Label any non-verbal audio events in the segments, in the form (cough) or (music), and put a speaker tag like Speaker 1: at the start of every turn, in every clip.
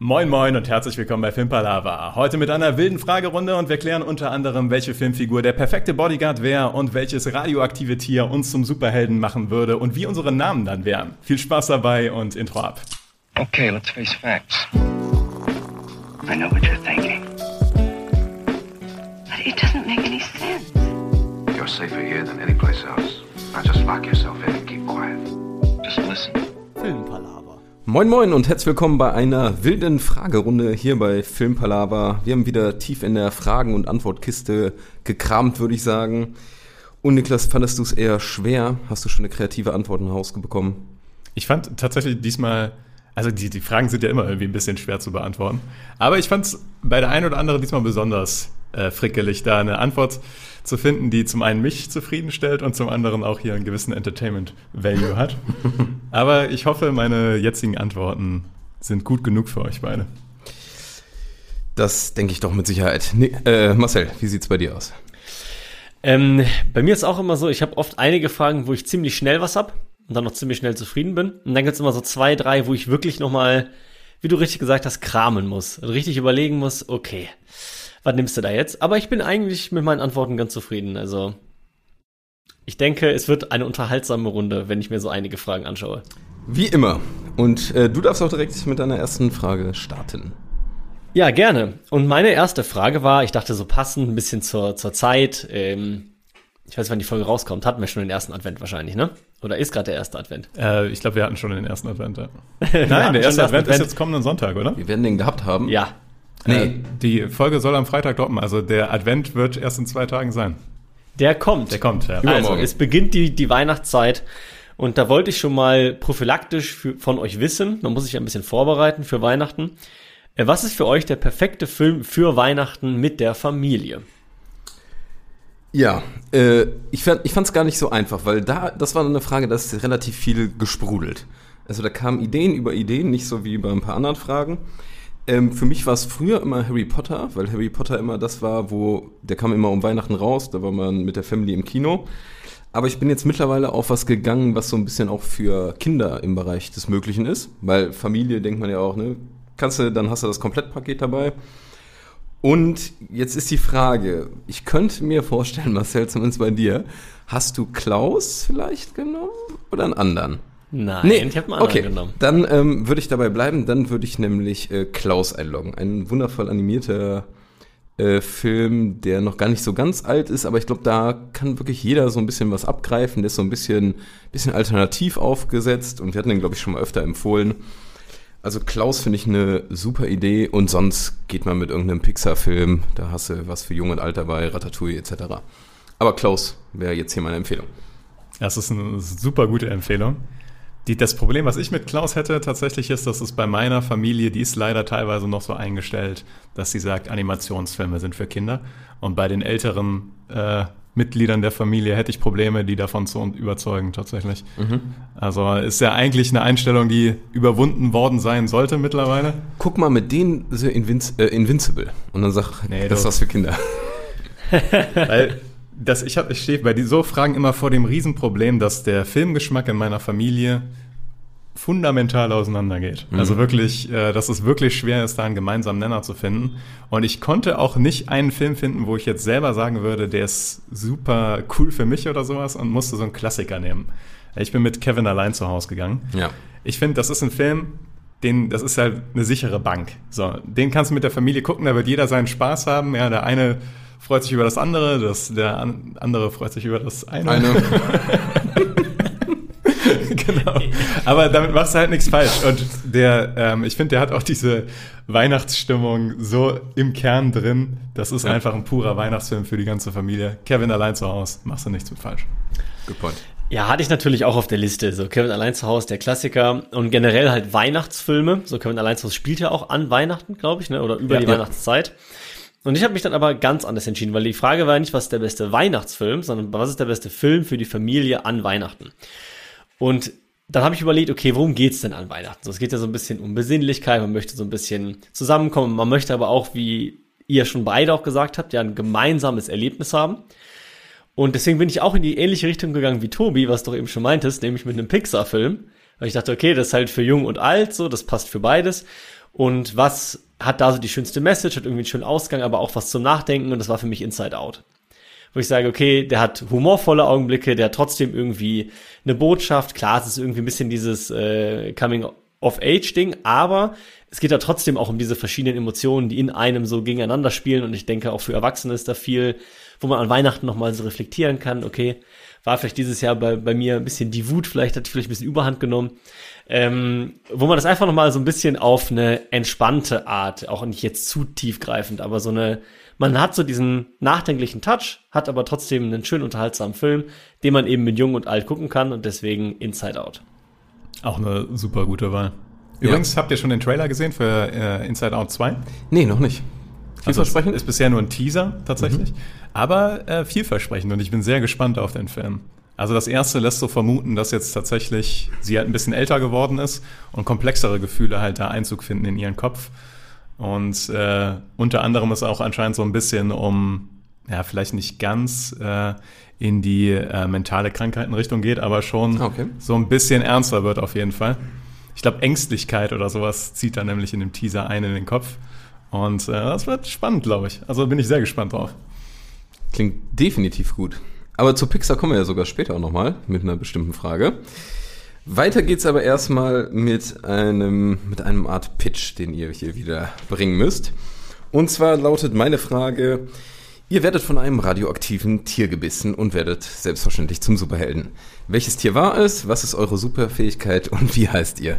Speaker 1: Moin moin und herzlich willkommen bei Filmpalava. Heute mit einer wilden Fragerunde und wir klären unter anderem, welche Filmfigur der perfekte Bodyguard wäre und welches radioaktive Tier uns zum Superhelden machen würde und wie unsere Namen dann wären. Viel Spaß dabei und Intro ab.
Speaker 2: Okay, let's face facts. I know what you're thinking.
Speaker 3: But it doesn't make any sense.
Speaker 4: You're safer here than any place else. Now just lock yourself in and keep quiet.
Speaker 2: Just listen.
Speaker 5: Filmpalava.
Speaker 6: Moin Moin und herzlich willkommen bei einer wilden Fragerunde hier bei Filmpalava. Wir haben wieder tief in der Fragen- und Antwortkiste gekramt, würde ich sagen. Und Niklas, fandest du es eher schwer? Hast du schon eine kreative Antwort nach Hause bekommen?
Speaker 1: Ich fand tatsächlich diesmal, also die, die Fragen sind ja immer irgendwie ein bisschen schwer zu beantworten. Aber ich fand es bei der einen oder anderen diesmal besonders äh, frickelig, da eine Antwort zu finden, die zum einen mich zufriedenstellt und zum anderen auch hier einen gewissen Entertainment-Value hat. (laughs) Aber ich hoffe, meine jetzigen Antworten sind gut genug für euch beide.
Speaker 6: Das denke ich doch mit Sicherheit. Nee, äh, Marcel, wie sieht's bei dir aus?
Speaker 5: Ähm, bei mir ist auch immer so, ich habe oft einige Fragen, wo ich ziemlich schnell was hab und dann noch ziemlich schnell zufrieden bin. Und dann gibt's immer so zwei, drei, wo ich wirklich nochmal, wie du richtig gesagt hast, kramen muss. Und richtig überlegen muss, okay, was nimmst du da jetzt? Aber ich bin eigentlich mit meinen Antworten ganz zufrieden. Also ich denke, es wird eine unterhaltsame Runde, wenn ich mir so einige Fragen anschaue.
Speaker 6: Wie immer. Und äh, du darfst auch direkt mit deiner ersten Frage starten.
Speaker 5: Ja, gerne. Und meine erste Frage war, ich dachte so passend, ein bisschen zur, zur Zeit. Ähm, ich weiß, wann die Folge rauskommt. Hatten wir schon den ersten Advent wahrscheinlich, ne? Oder ist gerade der erste Advent?
Speaker 1: Äh, ich glaube, wir hatten schon den ersten Advent. Ja. (laughs) Nein, der erste
Speaker 5: den
Speaker 1: Advent ist jetzt kommenden Sonntag, oder?
Speaker 6: Wir werden den gehabt haben.
Speaker 5: Ja.
Speaker 6: Nee.
Speaker 1: Äh, die Folge soll am Freitag droppen, also der Advent wird erst in zwei Tagen sein.
Speaker 5: Der kommt.
Speaker 1: Der kommt, ja.
Speaker 5: Also, es beginnt die, die Weihnachtszeit. Und da wollte ich schon mal prophylaktisch für, von euch wissen, man muss sich ein bisschen vorbereiten für Weihnachten. Äh, Was ist für euch der perfekte Film für Weihnachten mit der Familie?
Speaker 6: Ja, äh, ich fand ich fand's gar nicht so einfach, weil da das war eine Frage, da ist relativ viel gesprudelt. Also da kamen Ideen über Ideen, nicht so wie bei ein paar anderen Fragen. Ähm, für mich war es früher immer Harry Potter, weil Harry Potter immer das war, wo der kam immer um Weihnachten raus, da war man mit der Family im Kino. Aber ich bin jetzt mittlerweile auf was gegangen, was so ein bisschen auch für Kinder im Bereich des Möglichen ist, weil Familie denkt man ja auch, ne, kannst du, dann hast du das Komplettpaket dabei. Und jetzt ist die Frage, ich könnte mir vorstellen, Marcel, zumindest bei dir, hast du Klaus vielleicht genommen oder einen anderen?
Speaker 5: Nein, ich habe einen anderen
Speaker 6: okay.
Speaker 5: genommen.
Speaker 6: Dann ähm, würde ich dabei bleiben, dann würde ich nämlich äh, Klaus einloggen. Ein wundervoll animierter äh, Film, der noch gar nicht so ganz alt ist, aber ich glaube, da kann wirklich jeder so ein bisschen was abgreifen. Der ist so ein bisschen, bisschen alternativ aufgesetzt und wir hatten den, glaube ich, schon mal öfter empfohlen. Also Klaus finde ich eine super Idee und sonst geht man mit irgendeinem Pixar-Film, da hast du was für Jung und Alt dabei, Ratatouille etc. Aber Klaus wäre jetzt hier meine Empfehlung.
Speaker 1: Das ist eine super gute Empfehlung. Die, das Problem, was ich mit Klaus hätte, tatsächlich ist, dass es bei meiner Familie, die ist leider teilweise noch so eingestellt, dass sie sagt, Animationsfilme sind für Kinder. Und bei den älteren äh, Mitgliedern der Familie hätte ich Probleme, die davon zu überzeugen, tatsächlich. Also ist ja eigentlich eine Einstellung, die überwunden worden sein sollte mittlerweile.
Speaker 6: Guck mal mit denen The Invinci äh, Invincible und dann sag,
Speaker 1: Nee,
Speaker 6: das ist was für Kinder. (laughs)
Speaker 1: Weil das, ich, hab, ich stehe bei so Fragen immer vor dem Riesenproblem, dass der Filmgeschmack in meiner Familie fundamental auseinandergeht. Also wirklich, äh, dass es wirklich schwer ist, da einen gemeinsamen Nenner zu finden. Und ich konnte auch nicht einen Film finden, wo ich jetzt selber sagen würde, der ist super cool für mich oder sowas und musste so einen Klassiker nehmen. Ich bin mit Kevin allein zu Hause gegangen.
Speaker 6: Ja.
Speaker 1: Ich finde, das ist ein Film, den, das ist halt eine sichere Bank. So, den kannst du mit der Familie gucken, da wird jeder seinen Spaß haben. Ja, der eine freut sich über das andere, das, der an, andere freut sich über das eine.
Speaker 6: Eine. (laughs)
Speaker 1: genau. Aber damit machst du halt nichts falsch. Und der, ähm, ich finde, der hat auch diese Weihnachtsstimmung so im Kern drin. Das ist
Speaker 6: Ja.
Speaker 1: einfach ein purer Weihnachtsfilm für die ganze Familie. Kevin allein zu Hause, machst du nichts mit falsch.
Speaker 6: Good point.
Speaker 5: Ja, hatte ich natürlich auch auf der Liste. So Kevin allein zu Hause, der Klassiker. Und generell halt Weihnachtsfilme. So Kevin allein zu Hause spielt ja auch an Weihnachten, glaube ich, ne? oder über
Speaker 1: Ja.
Speaker 5: die
Speaker 1: Ja.
Speaker 5: Weihnachtszeit. Und ich habe mich dann aber ganz anders entschieden, weil die Frage war nicht, was ist der beste Weihnachtsfilm, sondern was ist der beste Film für die Familie an Weihnachten. Und dann habe ich überlegt, okay, worum geht's denn an Weihnachten? So, es geht ja so ein bisschen um Besinnlichkeit, man möchte so ein bisschen zusammenkommen, man möchte aber auch, wie ihr schon beide auch gesagt habt, ja ein gemeinsames Erlebnis haben. Und deswegen bin ich auch in die ähnliche Richtung gegangen wie Tobi, was du eben schon meintest, nämlich mit einem Pixar-Film. Weil ich dachte, okay, das ist halt für jung und alt so, das passt für beides. und was hat da so die schönste Message, hat irgendwie einen schönen Ausgang, aber auch was zum Nachdenken und das war für mich Inside Out. Wo ich sage, okay, der hat humorvolle Augenblicke, der hat trotzdem irgendwie eine Botschaft. Klar, es ist irgendwie ein bisschen dieses äh, Coming-of-Age-Ding, aber es geht da trotzdem auch um diese verschiedenen Emotionen, die in einem so gegeneinander spielen und ich denke auch für Erwachsene ist da viel, wo man an Weihnachten nochmal so reflektieren kann, okay, war vielleicht dieses Jahr bei, bei mir ein bisschen die Wut, vielleicht hat die vielleicht ein bisschen Überhand genommen ähm, wo man das einfach nochmal so ein bisschen auf eine entspannte Art, auch nicht jetzt zu tiefgreifend, aber so eine, man hat so diesen nachdenklichen Touch, hat aber trotzdem einen schön unterhaltsamen Film, den man eben mit Jung und Alt gucken kann und deswegen Inside Out.
Speaker 1: Auch eine super gute Wahl. Übrigens, ja. habt ihr schon den Trailer gesehen für äh, Inside Out 2?
Speaker 6: Nee, noch nicht.
Speaker 1: Vielversprechend? Also ist bisher nur ein Teaser tatsächlich, mhm. aber äh, vielversprechend und ich bin sehr gespannt auf den Film. Also das erste lässt so vermuten, dass jetzt tatsächlich sie halt ein bisschen älter geworden ist und komplexere Gefühle halt da Einzug finden in ihren Kopf. Und äh, unter anderem ist auch anscheinend so ein bisschen um, ja, vielleicht nicht ganz äh, in die äh, mentale Krankheitenrichtung geht, aber schon okay. so ein bisschen ernster wird auf jeden Fall. Ich glaube, Ängstlichkeit oder sowas zieht da nämlich in dem Teaser ein in den Kopf. Und äh, das wird spannend, glaube ich. Also bin ich sehr gespannt drauf.
Speaker 6: Klingt definitiv gut. Aber zu Pixar kommen wir ja sogar später auch nochmal mit einer bestimmten Frage. Weiter geht's aber erstmal mit einem, mit einem Art Pitch, den ihr hier wieder bringen müsst. Und zwar lautet meine Frage, ihr werdet von einem radioaktiven Tier gebissen und werdet selbstverständlich zum Superhelden. Welches Tier war es? Was ist eure Superfähigkeit und wie heißt ihr?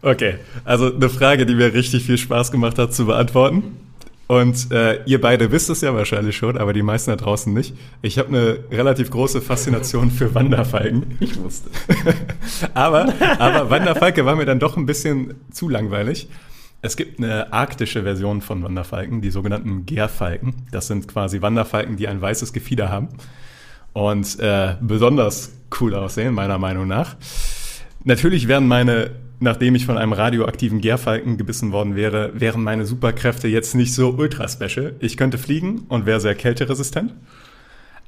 Speaker 1: Okay, also eine Frage, die mir richtig viel Spaß gemacht hat zu beantworten. Und äh, ihr beide wisst es ja wahrscheinlich schon, aber die meisten da draußen nicht. Ich habe eine relativ große Faszination für Wanderfalken.
Speaker 6: Ich wusste. (laughs)
Speaker 1: aber, aber Wanderfalke war mir dann doch ein bisschen zu langweilig. Es gibt eine arktische Version von Wanderfalken, die sogenannten Gärfalken. Das sind quasi Wanderfalken, die ein weißes Gefieder haben und äh, besonders cool aussehen, meiner Meinung nach. Natürlich werden meine nachdem ich von einem radioaktiven Gärfalken gebissen worden wäre, wären meine Superkräfte jetzt nicht so ultra special. Ich könnte fliegen und wäre sehr kälteresistent.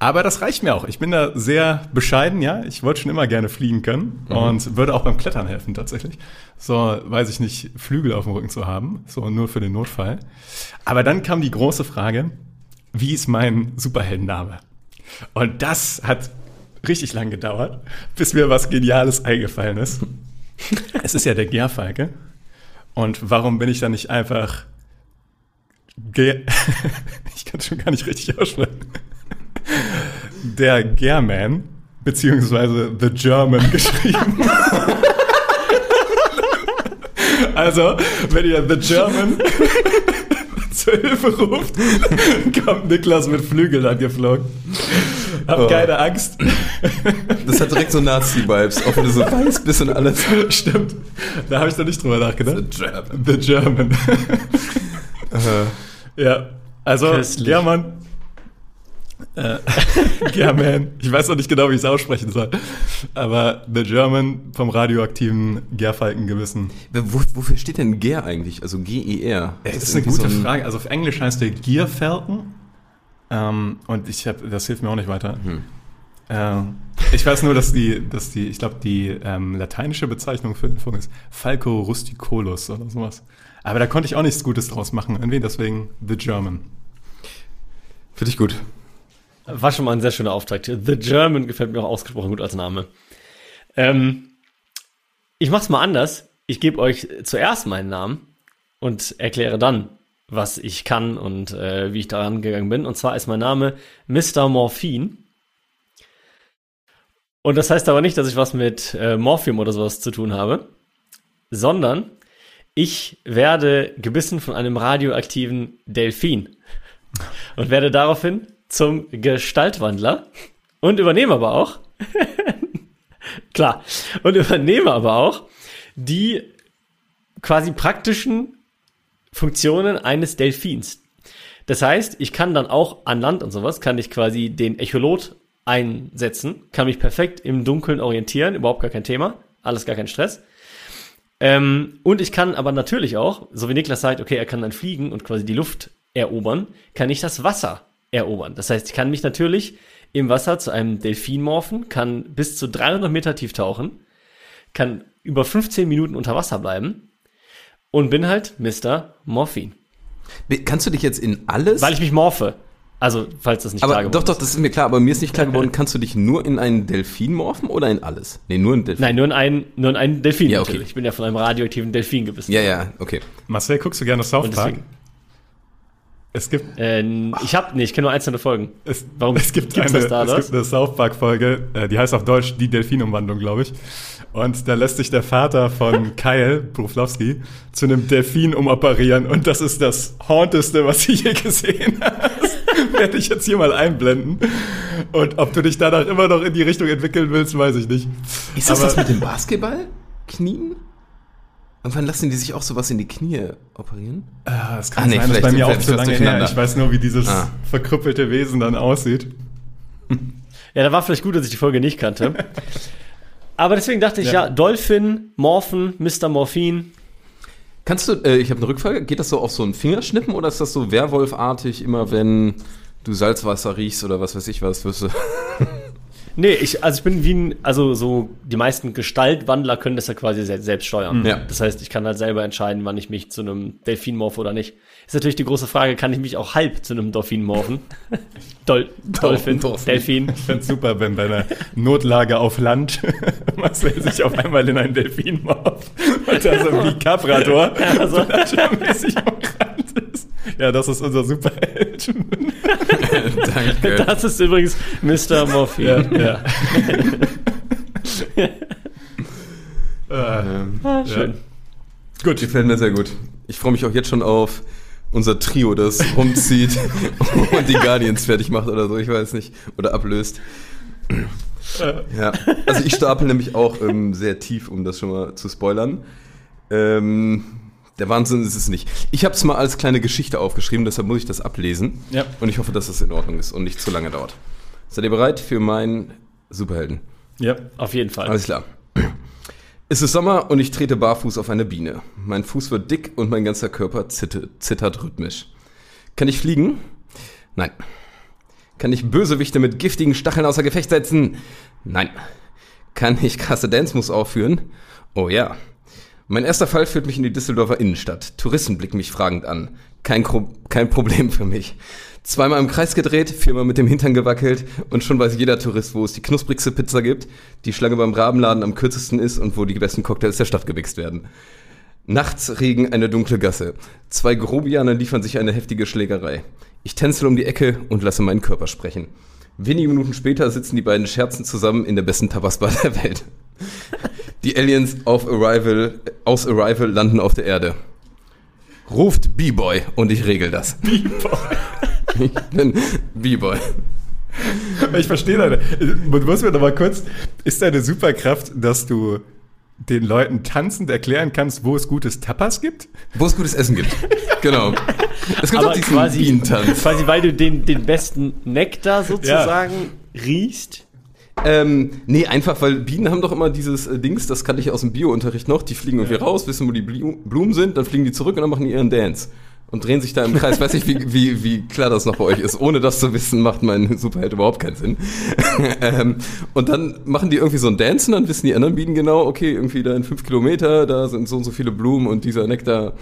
Speaker 1: Aber das reicht mir auch. Ich bin da sehr bescheiden, ja. Ich wollte schon immer gerne fliegen können mhm. und würde auch beim Klettern helfen tatsächlich. So, weiß ich nicht, Flügel auf dem Rücken zu haben, so nur für den Notfall. Aber dann kam die große Frage, wie ist mein Superheldenname? Und das hat richtig lang gedauert, bis mir was Geniales eingefallen ist. (laughs) es ist ja der Gärfalke. Und warum bin ich da nicht einfach Gär (laughs) ich kann es schon gar nicht richtig aussprechen. Der Gärman, beziehungsweise The German geschrieben. (laughs) also, wenn ihr The German zur Hilfe ruft, kommt Niklas mit Flügeln angeflogen. Hab oh. keine Angst.
Speaker 6: Das hat direkt so Nazi-Vibes, auch wenn du so weiß bist und alles.
Speaker 1: Stimmt. Da habe ich noch nicht drüber nachgedacht. The German. The German. uh, ja, also, Köstlich. ja, Mann. Äh, (laughs) German. Ich weiß noch nicht genau, wie ich es aussprechen soll. Aber The German vom radioaktiven Gärfalkengewissen.
Speaker 6: Wo, wofür steht denn Gär eigentlich? Also G-E-R.
Speaker 1: Das, das ist eine gute so ein Frage. Also auf Englisch heißt der Gierfalken. Ähm, und ich habe, das hilft mir auch nicht weiter. Hm. Äh, ich weiß nur, dass die, dass die, ich glaube, die ähm, lateinische Bezeichnung für den Vogel ist Falco rusticolus oder sowas. Aber da konnte ich auch nichts Gutes draus machen. Irgendwie deswegen The German.
Speaker 6: Finde ich gut.
Speaker 5: War schon mal ein sehr schöner Auftrag. The German gefällt mir auch ausgesprochen gut als Name. Ähm, ich mach's mal anders. Ich gebe euch zuerst meinen Namen und erkläre dann, was ich kann und äh, wie ich daran gegangen bin. Und zwar ist mein Name Mr. Morphin. Und das heißt aber nicht, dass ich was mit äh, Morphium oder sowas zu tun habe, sondern ich werde gebissen von einem radioaktiven Delfin und werde daraufhin zum Gestaltwandler und übernehme aber auch, (laughs) klar, und übernehme aber auch die quasi praktischen Funktionen eines Delfins. Das heißt, ich kann dann auch an Land und sowas, kann ich quasi den Echolot einsetzen, kann mich perfekt im Dunkeln orientieren, überhaupt gar kein Thema, alles gar kein Stress. Ähm, und ich kann aber natürlich auch, so wie Niklas sagt, okay, er kann dann fliegen und quasi die Luft erobern, kann ich das Wasser erobern. Das heißt, ich kann mich natürlich im Wasser zu einem Delfin morphen, kann bis zu 300 Meter tief tauchen, kann über 15 Minuten unter Wasser bleiben und bin halt Mr. Morphin.
Speaker 6: Kannst du dich jetzt in alles?
Speaker 5: Weil ich mich morphe. Also, falls das nicht klar
Speaker 6: aber
Speaker 5: geworden
Speaker 6: doch, doch, das ist mir klar, aber mir ist nicht klar (laughs) geworden, kannst du dich nur in einen Delfin morphen oder in alles? Nee, nur in Delfin.
Speaker 5: Nein, nur in einen, nur in einen Delfin
Speaker 6: Ja, okay.
Speaker 5: natürlich. Ich bin ja von einem radioaktiven Delfin gebissen.
Speaker 6: Ja, ja, okay.
Speaker 1: Marcel, guckst du gerne South
Speaker 5: Und
Speaker 1: Park? Es gibt,
Speaker 5: Äh, ich hab, nee, ich kenne nur einzelne Folgen.
Speaker 1: es,
Speaker 5: Warum
Speaker 1: es gibt eine,
Speaker 5: das da,
Speaker 1: es gibt eine South Park Folge, äh, die heißt auf Deutsch die Delfinumwandlung, glaube ich. Und da lässt sich der Vater von (laughs) Kyle Bruflowski zu einem Delfin umoperieren und das ist das Haunteste, was du je gesehen (laughs) hast. Werde ich jetzt hier mal einblenden. Und ob du dich danach immer noch in die Richtung entwickeln willst, weiß ich nicht.
Speaker 6: Ist das
Speaker 1: Aber-
Speaker 6: das mit dem Basketball? Knien? Und wann lassen die sich auch sowas in die Knie operieren?
Speaker 1: Ah, das kann
Speaker 6: Ah, nee,
Speaker 1: sein, das bei mir auch zu lange her. Ich weiß nur, wie dieses
Speaker 6: Ah.
Speaker 1: verkrüppelte Wesen dann aussieht. (laughs)
Speaker 5: Ja, da war vielleicht gut, dass ich die Folge nicht kannte. Aber deswegen dachte ich, ja,
Speaker 1: Ja.
Speaker 5: Dolphin, Morphen, Mr. Morphin.
Speaker 6: Kannst du, äh, ich habe eine Rückfrage, geht das so auf so ein Fingerschnippen oder ist das so Werwolfartig, immer wenn du Salzwasser riechst oder was weiß ich was, wirst du. (laughs)
Speaker 5: Nee, ich, also ich bin wie ein, also so, die meisten Gestaltwandler können das ja quasi se selbst steuern.
Speaker 6: Ja.
Speaker 5: Das heißt, ich kann halt selber entscheiden, wann ich mich zu einem Delfin morphe oder nicht. Ist natürlich die große Frage, kann ich mich auch halb zu einem Dolphin morphen? (laughs) Dol Dolphin,
Speaker 6: Dolphin.
Speaker 5: Delfin.
Speaker 1: Ich fände super, wenn bei einer Notlage auf Land (laughs) Marcel sich auf einmal in einen Delfin morpht und da so wie Caprator (laughs)
Speaker 5: Ja, so.
Speaker 1: Ja, das ist unser Superheld.
Speaker 6: Danke. (laughs)
Speaker 5: Das ist übrigens Mr. Morphin.
Speaker 1: ja. äh, (laughs)
Speaker 5: Ah, schön.
Speaker 1: gut.
Speaker 6: Gefällt mir sehr gut. Ich freue mich auch jetzt schon auf unser Trio, das rumzieht (laughs) und die Guardians fertig macht oder so, ich weiß nicht. Oder ablöst. Ja, also ich stapel nämlich auch ähm, sehr tief, um das schon mal zu spoilern. Ähm, der Wahnsinn ist es nicht. Ich habe es mal als kleine Geschichte aufgeschrieben, deshalb muss ich das ablesen.
Speaker 1: Ja.
Speaker 6: Und ich hoffe, dass das in Ordnung ist und nicht zu lange dauert. Seid ihr bereit für meinen Superhelden?
Speaker 1: Ja.
Speaker 5: Auf jeden Fall.
Speaker 6: Alles klar. Es ist Sommer und ich trete barfuß auf eine Biene. Mein Fuß wird dick und mein ganzer Körper zittert, zittert rhythmisch. Kann ich fliegen? Nein. Kann ich Bösewichte mit giftigen Stacheln außer Gefecht setzen? Nein. Kann ich krasse Dance-Moves aufführen? Oh ja. Mein erster Fall führt mich in die Düsseldorfer Innenstadt. Touristen blicken mich fragend an. Kein, kein Problem für mich. Zweimal im Kreis gedreht, viermal mit dem Hintern gewackelt und schon weiß jeder Tourist, wo es die knusprigste Pizza gibt, die Schlange beim Rabenladen am kürzesten ist und wo die besten Cocktails der Stadt gewichst werden. Nachts Regen eine dunkle Gasse. Zwei Grobianer liefern sich eine heftige Schlägerei. Ich tänzel um die Ecke und lasse meinen Körper sprechen. Wenige Minuten später sitzen die beiden Scherzen zusammen in der besten Tapasbar der Welt. (laughs) Die Aliens auf Arrival, aus Arrival landen auf der Erde. Ruft B-Boy und ich regel das. (laughs) B-Boy. (laughs) Ich bin B-Boy.
Speaker 1: Ich verstehe deine. Du musst mir doch mal kurz. Ist deine Superkraft, dass du den Leuten tanzend erklären kannst, wo es gutes Tapas gibt?
Speaker 6: Wo es gutes Essen gibt. Genau. Es gibt
Speaker 5: Aber
Speaker 6: auch diesen
Speaker 5: quasi,
Speaker 6: Bienentanz.
Speaker 5: quasi, weil du den, den besten Nektar sozusagen riechst.
Speaker 6: Ähm, nee, einfach, weil Bienen haben doch immer dieses äh, Dings, das kannte ich aus dem Bio-Unterricht noch, die fliegen irgendwie raus, wissen, wo die Blu- Blumen sind, dann fliegen die zurück und dann machen die ihren Dance. Und drehen sich da im Kreis. Weiß nicht, wie, wie, wie klar das noch bei euch ist. Ohne das zu wissen, macht mein Superheld überhaupt keinen Sinn. (laughs) ähm, und dann machen die irgendwie so einen Dance und dann wissen die anderen Bienen genau, okay, irgendwie da in fünf Kilometer, da sind so und so viele Blumen und dieser Nektar.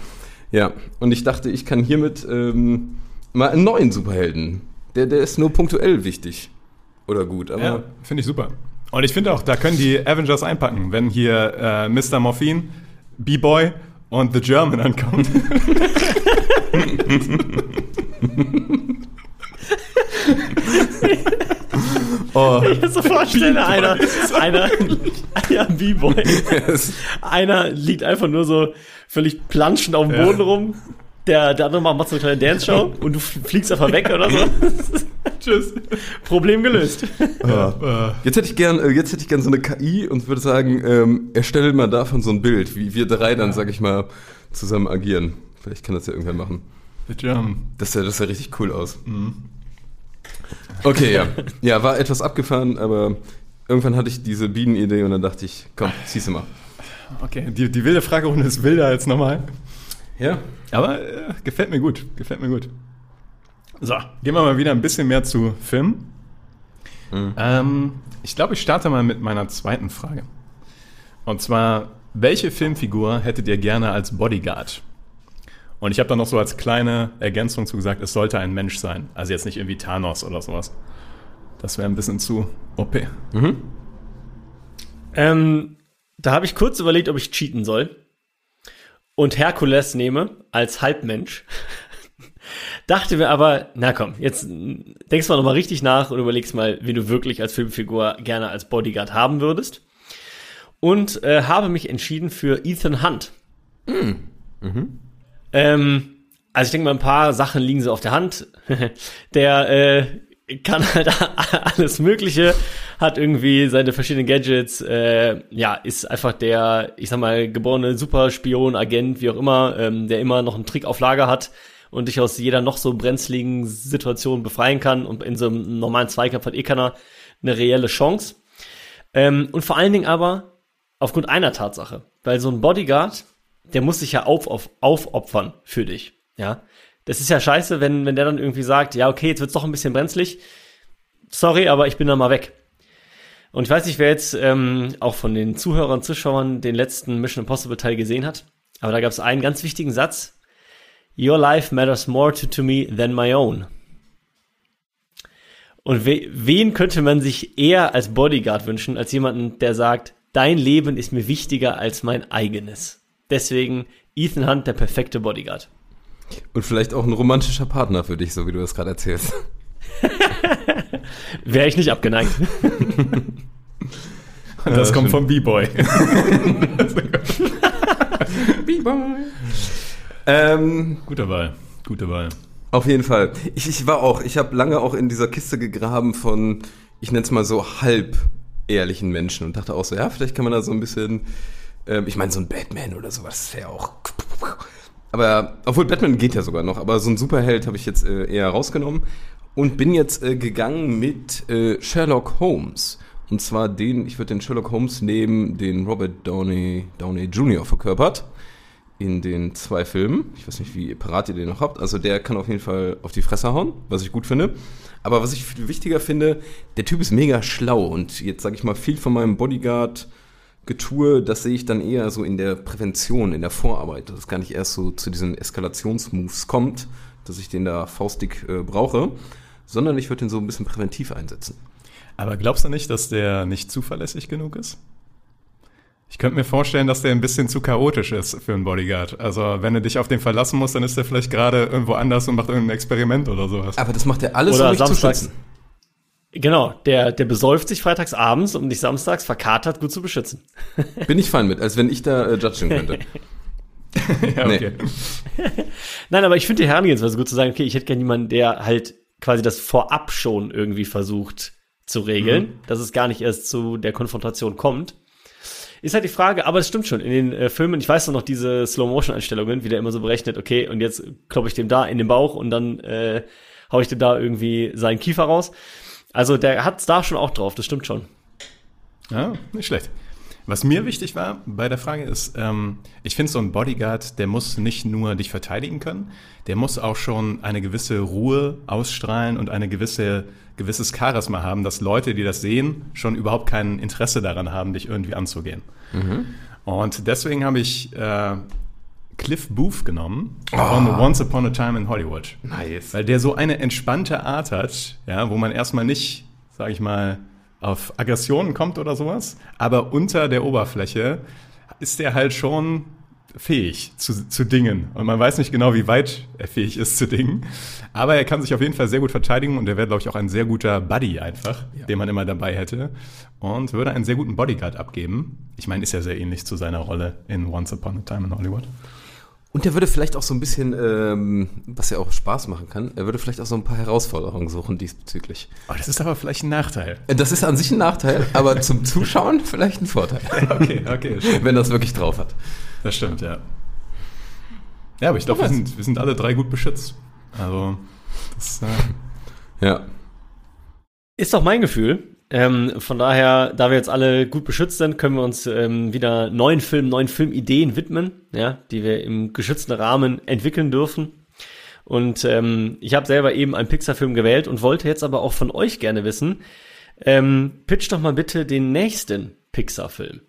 Speaker 6: Ja, und ich dachte, ich kann hiermit ähm, mal einen neuen Superhelden. Der, der ist nur punktuell wichtig. Oder gut, aber...
Speaker 1: Ja, finde ich super. Und ich finde auch, da können die Avengers einpacken, wenn hier äh, Mr. Morphine, B-Boy und The German ankommt. (laughs)
Speaker 6: Oh.
Speaker 5: Ich kann so vorstellen, einer, einer, ja, B-Boy. (laughs)
Speaker 6: Es-
Speaker 5: Einer liegt einfach nur so völlig planschend auf dem
Speaker 1: Ja.
Speaker 5: Boden rum. Der, der andere macht so eine kleine Dance-Show (laughs) und du fliegst einfach weg oder so. (laughs)
Speaker 1: Tschüss.
Speaker 5: Problem gelöst.
Speaker 1: Äh,
Speaker 6: Jetzt hätte ich gern, äh, jetzt hätte ich gern so eine KI und würde sagen, ähm, erstelle mal davon so ein Bild, wie wir drei dann, sag ich mal, zusammen agieren. Vielleicht kann das ja irgendwer machen. Das sah, das sah richtig cool aus. Okay, ja. Ja, war etwas abgefahren, aber irgendwann hatte ich diese Bienenidee und dann dachte ich, komm, zieh's mal.
Speaker 1: Okay, die, die wilde Fragerunde ist wilder als normal.
Speaker 6: Ja?
Speaker 1: Aber äh, gefällt mir gut, gefällt mir gut. So, gehen wir mal wieder ein bisschen mehr zu Filmen. Ähm, ich glaube, ich starte mal mit meiner zweiten Frage. Und zwar welche Filmfigur hättet ihr gerne als Bodyguard? Und ich habe dann noch so als kleine Ergänzung zu gesagt, es sollte ein Mensch sein. Also jetzt nicht irgendwie Thanos oder sowas. Das wäre ein bisschen zu OP.
Speaker 5: Ähm, da habe ich kurz überlegt, ob ich cheaten soll und Herkules nehme als Halbmensch. Dachte mir aber, na komm, jetzt denkst du mal nochmal richtig nach und überlegst mal, wie du wirklich als Filmfigur gerne als Bodyguard haben würdest. Und äh, habe mich entschieden für Ethan Hunt. Ähm, also ich denke mal, ein paar Sachen liegen so auf der Hand. (laughs) der äh, kann halt (laughs) alles Mögliche, hat irgendwie seine verschiedenen Gadgets, äh, ja, ist einfach der, ich sag mal, geborene Superspion, Agent, wie auch immer, ähm, der immer noch einen Trick auf Lager hat und dich aus jeder noch so brenzligen Situation befreien kann und in so einem normalen Zweikampf hat eh keiner eine reelle Chance. Ähm, und vor allen Dingen aber aufgrund einer Tatsache, weil so ein Bodyguard, der muss sich ja auf, auf, aufopfern für dich, ja. Das ist ja scheiße, wenn, wenn der dann irgendwie sagt, ja, okay, jetzt wird's doch ein bisschen brenzlig. Sorry, aber ich bin dann mal weg. Und ich weiß nicht, wer jetzt ähm, auch von den Zuhörern, Zuschauern den letzten Mission Impossible Teil gesehen hat. Aber da gab es einen ganz wichtigen Satz. Your life matters more to, to me than my own. Und we wen könnte man sich eher als Bodyguard wünschen, als jemanden, der sagt, dein Leben ist mir wichtiger als mein eigenes. Deswegen Ethan Hunt, der perfekte Bodyguard.
Speaker 6: Und vielleicht auch ein romantischer Partner für dich, so wie du das gerade erzählst. (laughs) (laughs)
Speaker 5: Wäre ich nicht abgeneigt. (laughs)
Speaker 1: Und das
Speaker 6: Ja,
Speaker 1: kommt
Speaker 6: stimmt.
Speaker 1: vom (laughs) B-Boy.
Speaker 6: Ähm,
Speaker 1: Gute Wahl. Gute Wahl.
Speaker 6: auf jeden Fall. Ich, ich war auch, ich habe lange auch in dieser Kiste gegraben von, ich nenne es mal so halb ehrlichen Menschen und dachte auch so, ja, vielleicht kann man da so ein bisschen, ähm, ich meine, so ein Batman oder sowas wäre auch. Aber, obwohl Batman geht ja sogar noch, aber so ein Superheld habe ich jetzt äh, eher rausgenommen und bin jetzt äh, gegangen mit äh, Sherlock Holmes. Und zwar den, ich würde den Sherlock Holmes nehmen, den Robert Downey, Downey Jr. verkörpert in den zwei Filmen. Ich weiß nicht, wie parat ihr den noch habt. Also der kann auf jeden Fall auf die Fresse hauen, was ich gut finde. Aber was ich viel wichtiger finde, der Typ ist mega schlau und jetzt sage ich mal viel von meinem Bodyguard Getue, das sehe ich dann eher so in der Prävention, in der Vorarbeit, dass es gar nicht erst so zu diesen Eskalationsmoves kommt, dass ich den da faustig äh, brauche, sondern ich würde den so ein bisschen präventiv einsetzen.
Speaker 1: Aber glaubst du nicht, dass der nicht zuverlässig genug ist? Ich könnte mir vorstellen, dass der ein bisschen zu chaotisch ist für einen Bodyguard. Also, wenn du dich auf den verlassen musst, dann ist der vielleicht gerade irgendwo anders und macht irgendein Experiment oder sowas.
Speaker 6: Aber das macht er alles,
Speaker 5: Oder
Speaker 6: um mich zu schützen.
Speaker 5: Genau, der, der besäuft sich freitags abends, um dich samstags verkatert gut zu beschützen. (laughs)
Speaker 6: Bin ich fein mit, als wenn ich da äh, judgen könnte. (laughs)
Speaker 1: ja,
Speaker 6: nee. (laughs)
Speaker 5: Nein, aber ich finde die Herangehensweise gut zu sagen, okay, ich hätte gerne jemanden, der halt quasi das vorab schon irgendwie versucht zu regeln, dass es gar nicht erst zu der Konfrontation kommt. Ist halt die Frage, aber es stimmt schon, in den äh, Filmen, ich weiß noch diese Slow-Motion-Einstellungen, wie der immer so berechnet, okay, und jetzt kloppe ich dem da in den Bauch und dann äh, hau ich dem da irgendwie seinen Kiefer raus. Also der hat's da schon auch drauf, das stimmt schon.
Speaker 1: Ja, nicht schlecht. Was mir wichtig war bei der Frage ist, ähm, ich finde, so ein Bodyguard, der muss nicht nur dich verteidigen können, der muss auch schon eine gewisse Ruhe ausstrahlen und eine gewisse gewisses Charisma haben, dass Leute, die das sehen, schon überhaupt kein Interesse daran haben, dich irgendwie anzugehen. Und deswegen habe ich äh, Cliff Booth genommen von Once Upon a Time in Hollywood.
Speaker 6: Nice.
Speaker 1: Weil der so eine entspannte Art hat, ja, wo man erstmal nicht, sag ich mal, auf Aggressionen kommt oder sowas, aber unter der Oberfläche ist der halt schon fähig zu, zu Dingen. Und man weiß nicht genau, wie weit er fähig ist zu Dingen. Aber er kann sich auf jeden Fall sehr gut verteidigen und er wäre, glaube ich, auch ein sehr guter Buddy einfach, den man immer dabei hätte. Und würde einen sehr guten Bodyguard abgeben. Ich meine, ist ja sehr ähnlich zu seiner Rolle in Once Upon a Time in Hollywood.
Speaker 6: Und der würde vielleicht auch so ein bisschen, ähm, was ja auch Spaß machen kann, er würde vielleicht auch so ein paar Herausforderungen suchen diesbezüglich.
Speaker 1: Oh, das ist aber vielleicht ein Nachteil.
Speaker 6: Äh, Das ist an sich ein Nachteil, aber zum (laughs) Zuschauen vielleicht ein Vorteil,
Speaker 1: Okay, okay.
Speaker 6: wenn das wirklich drauf hat.
Speaker 1: Das stimmt, ja. Ja, aber ich glaube, wir sind, wir sind alle drei gut beschützt. Also, das, äh,
Speaker 6: Ja.
Speaker 5: Ist doch mein Gefühl. Ähm, von daher, da wir jetzt alle gut beschützt sind, können wir uns ähm, wieder neuen Filmen, neuen Filmideen widmen, ja, die wir im geschützten Rahmen entwickeln dürfen. Und ähm, ich habe selber eben einen Pixar-Film gewählt und wollte jetzt aber auch von euch gerne wissen, ähm, pitch doch mal bitte den nächsten Pixar-Film.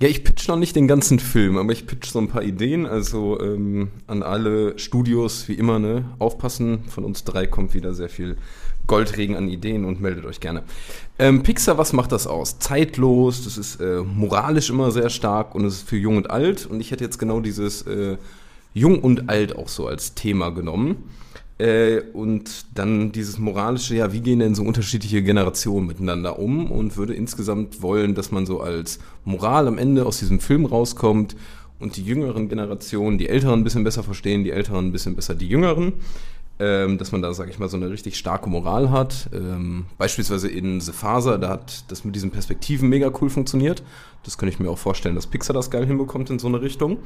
Speaker 6: Ja, ich pitch noch nicht den ganzen Film, aber ich pitch so ein paar Ideen. Also ähm, an alle Studios, wie immer, ne, aufpassen. Von uns drei kommt wieder sehr viel Goldregen an Ideen und meldet euch gerne. Ähm, Pixar, was macht das aus? Zeitlos, das ist äh, moralisch immer sehr stark und es ist für jung und alt. Und ich hätte jetzt genau dieses äh, Jung und Alt auch so als Thema genommen. Äh, und dann dieses moralische, ja, wie gehen denn so unterschiedliche Generationen miteinander um und würde insgesamt wollen, dass man so als Moral am Ende aus diesem Film rauskommt und die jüngeren Generationen die Älteren ein bisschen besser verstehen, die Älteren ein bisschen besser die Jüngeren. Ähm, dass man da, sag ich mal, so eine richtig starke Moral hat. Ähm, beispielsweise in The Faser, da hat das mit diesen Perspektiven mega cool funktioniert. Das könnte ich mir auch vorstellen, dass Pixar das geil hinbekommt in so eine Richtung.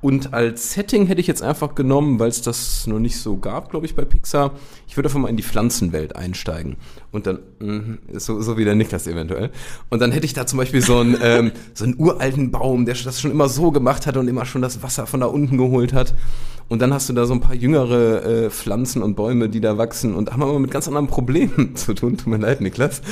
Speaker 6: Und als Setting hätte ich jetzt einfach genommen, weil es das noch nicht so gab, glaube ich, bei Pixar. Ich würde einfach mal in die Pflanzenwelt einsteigen. Und dann, mh, so, so wie der Niklas eventuell. Und dann hätte ich da zum Beispiel so einen, ähm, (laughs) so einen uralten Baum, der das schon immer so gemacht hat und immer schon das Wasser von da unten geholt hat. Und dann hast du da so ein paar jüngere äh, Pflanzen und Bäume, die da wachsen und haben aber mit ganz anderen Problemen (laughs) zu tun. Tut mir leid, Niklas.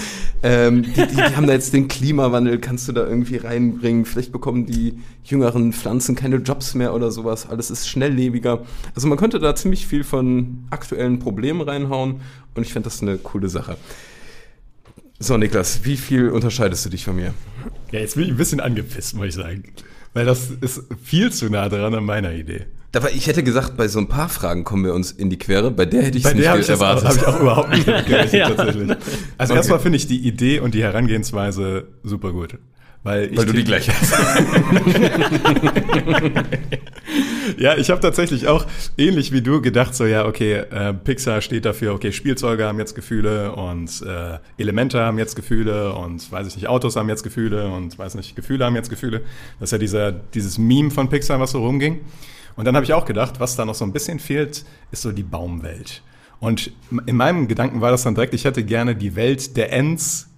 Speaker 6: Ähm, die, die, die haben da jetzt den Klimawandel, kannst du da irgendwie reinbringen. Vielleicht bekommen die jüngeren Pflanzen keine Jobs mehr oder sowas. Alles ist schnelllebiger. Also man könnte da ziemlich viel von aktuellen Problemen reinhauen und ich finde das eine coole Sache. So, Niklas, wie viel unterscheidest du dich von mir?
Speaker 1: Ja, jetzt bin ich ein bisschen angepisst, muss ich sagen. Weil das ist viel zu nah dran an meiner Idee.
Speaker 6: Dabei, ich hätte gesagt, bei so ein paar Fragen kommen wir uns in die Quere. Bei der hätte ich
Speaker 1: Bei
Speaker 6: es
Speaker 1: der habe
Speaker 6: nicht
Speaker 1: ich, das auch-
Speaker 6: erwartet.
Speaker 1: hab ich auch überhaupt nicht (laughs) mitgerechnet,
Speaker 5: Ja.
Speaker 1: tatsächlich. Also
Speaker 6: Okay.
Speaker 1: erstmal finde ich die Idee und die Herangehensweise super gut. Weil,
Speaker 6: weil du die gleiche hast. (laughs)
Speaker 1: Ja, ich habe tatsächlich auch ähnlich wie du gedacht, so ja, okay, äh, Pixar steht dafür, okay, Spielzeuge haben jetzt Gefühle und äh, Elemente haben jetzt Gefühle und weiß ich nicht, Autos haben jetzt Gefühle und weiß nicht, Gefühle haben jetzt Gefühle. Das ist ja dieser, dieses Meme von Pixar, was so rumging. Und dann habe ich auch gedacht, was da noch so ein bisschen fehlt, ist so die Baumwelt. Und in meinem Gedanken war das dann direkt, ich hätte gerne die Welt der Ents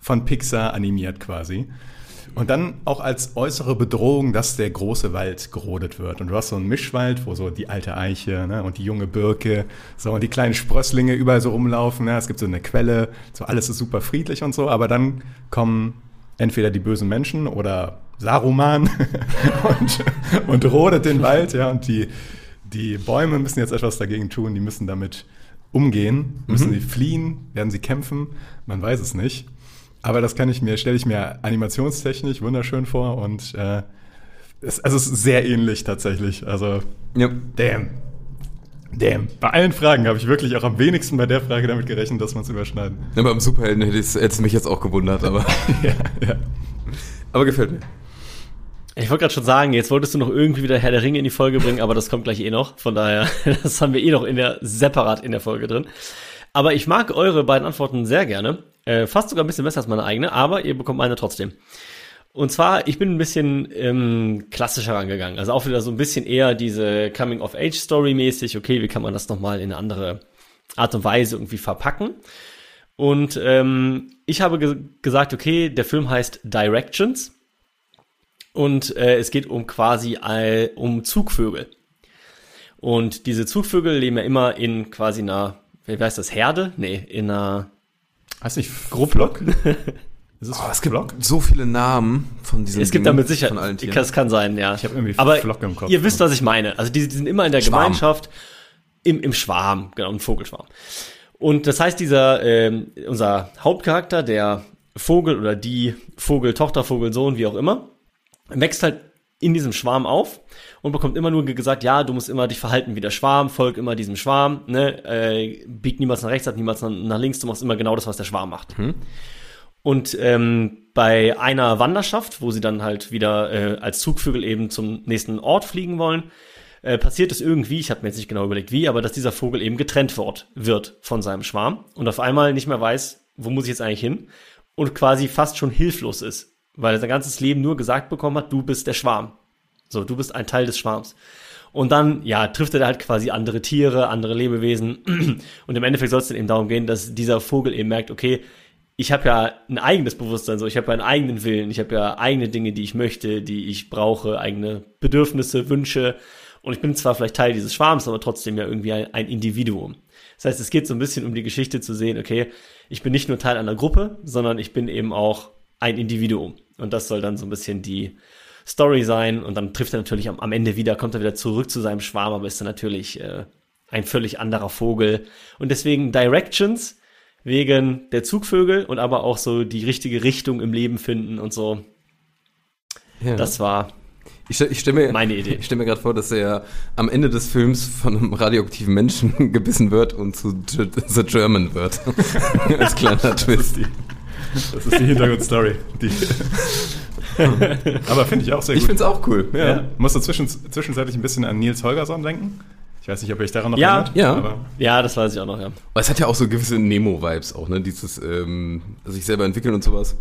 Speaker 1: von Pixar animiert quasi. Und dann auch als äußere Bedrohung, dass der große Wald gerodet wird. Und du hast so einen Mischwald, wo so die alte Eiche ne, und die junge Birke, so und die kleinen Sprösslinge überall so rumlaufen. Ne. Es gibt so eine Quelle, so alles ist super friedlich und so. Aber dann kommen entweder die bösen Menschen oder Saruman (laughs) und, und rodet den Wald. Ja, und die, die Bäume müssen jetzt etwas dagegen tun. Die müssen damit umgehen. Müssen sie fliehen? Werden sie kämpfen? Man weiß es nicht. Aber das kann ich mir, stelle ich mir animationstechnisch wunderschön vor und äh, es, also es ist sehr ähnlich tatsächlich. Also,
Speaker 6: ja.
Speaker 1: damn. Damn. Bei allen Fragen habe ich wirklich auch am wenigsten bei der Frage damit gerechnet, dass man es überschneiden.
Speaker 6: ja, beim Superhelden hätte es hätte es mich jetzt auch gewundert, aber, (laughs)
Speaker 1: ja, ja.
Speaker 6: aber gefällt mir.
Speaker 5: Ich wollte gerade schon sagen, jetzt wolltest du noch irgendwie wieder Herr der Ringe in die Folge bringen, aber das kommt gleich eh noch. Von daher, (laughs) das haben wir eh noch in der separat in der Folge drin. Aber ich mag eure beiden Antworten sehr gerne. Äh, fast sogar ein bisschen besser als meine eigene, aber ihr bekommt meine trotzdem. Und zwar, ich bin ein bisschen ähm, klassischer rangegangen. Also auch wieder so ein bisschen eher diese Coming-of-Age-Story mäßig. Okay, wie kann man das nochmal in eine andere Art und Weise irgendwie verpacken? Und ähm, ich habe ge gesagt, okay, der Film heißt Directions. Und äh, es geht um quasi all, um Zugvögel. Und diese Zugvögel leben ja immer in quasi einer, wie heißt das, Herde? Nee, in einer
Speaker 1: Heißt nicht Grupplock? (laughs) Ist es
Speaker 6: Oh, es gibt so viele Namen von diesen
Speaker 5: Es gibt damit sicher,
Speaker 6: von allen Tieren.
Speaker 5: das kann sein, ja.
Speaker 1: Ich hab irgendwie
Speaker 5: Aber
Speaker 1: Flock im Kopf.
Speaker 5: ihr wisst, was ich meine. Also die, die sind immer in der
Speaker 6: Schwarm.
Speaker 5: Gemeinschaft, im, im Schwarm, genau, ein Vogelschwarm. Und das heißt, dieser, ähm, unser Hauptcharakter, der Vogel oder die Vogel, Tochter, Vogel, Sohn, wie auch immer, wächst halt in diesem Schwarm auf und bekommt immer nur gesagt, ja, du musst immer dich verhalten wie der Schwarm, folg immer diesem Schwarm, ne, äh, bieg niemals nach rechts ab, niemals nach, nach links, du machst immer genau das, was der Schwarm macht. Und ähm, bei einer Wanderschaft, wo sie dann halt wieder äh, als Zugvögel eben zum nächsten Ort fliegen wollen, äh, passiert es irgendwie, ich habe mir jetzt nicht genau überlegt wie, aber dass dieser Vogel eben getrennt wird, wird von seinem Schwarm und auf einmal nicht mehr weiß, wo muss ich jetzt eigentlich hin und quasi fast schon hilflos ist, weil er sein ganzes Leben nur gesagt bekommen hat, du bist der Schwarm. So, du bist ein Teil des Schwarms. Und dann, ja, trifft er halt quasi andere Tiere, andere Lebewesen. (clears throat) Und im Endeffekt soll es dann eben darum gehen, dass dieser Vogel eben merkt, okay, ich habe ja ein eigenes Bewusstsein, so ich habe ja einen eigenen Willen, ich habe ja eigene Dinge, die ich möchte, die ich brauche, eigene Bedürfnisse, Wünsche. Und ich bin zwar vielleicht Teil dieses Schwarms, aber trotzdem ja irgendwie ein, ein Individuum. Das heißt, es geht so ein bisschen um die Geschichte zu sehen, okay, ich bin nicht nur Teil einer Gruppe, sondern ich bin eben auch ein Individuum. Und das soll dann so ein bisschen die Story sein. Und dann trifft er natürlich am, am Ende wieder, kommt er wieder zurück zu seinem Schwarm, aber ist dann natürlich äh, ein völlig anderer Vogel. Und deswegen Directions wegen der Zugvögel und aber auch so die richtige Richtung im Leben finden und so.
Speaker 6: Ja.
Speaker 5: Das war
Speaker 6: Ich, ich mir,
Speaker 5: Meine Idee.
Speaker 6: Ich stelle mir gerade vor, dass er am Ende des Films von einem radioaktiven Menschen (laughs) gebissen wird und zu The German wird. (laughs) Als kleiner Twist.
Speaker 1: Das ist die Hintergrundstory. Die Aber finde ich auch sehr
Speaker 6: Ich
Speaker 1: gut.
Speaker 6: finde es auch cool. Ja.
Speaker 1: ja. Musste zwischen, zwischenzeitlich ein bisschen an Nils Holgersson denken. Ich weiß nicht, ob ihr euch daran noch
Speaker 5: Ja,
Speaker 1: erinnert.
Speaker 6: ja.
Speaker 1: Aber
Speaker 5: Ja, das weiß ich auch noch, ja.
Speaker 6: Aber es hat ja auch so gewisse Nemo-Vibes auch, ne? Dieses ähm, sich selber entwickeln und sowas.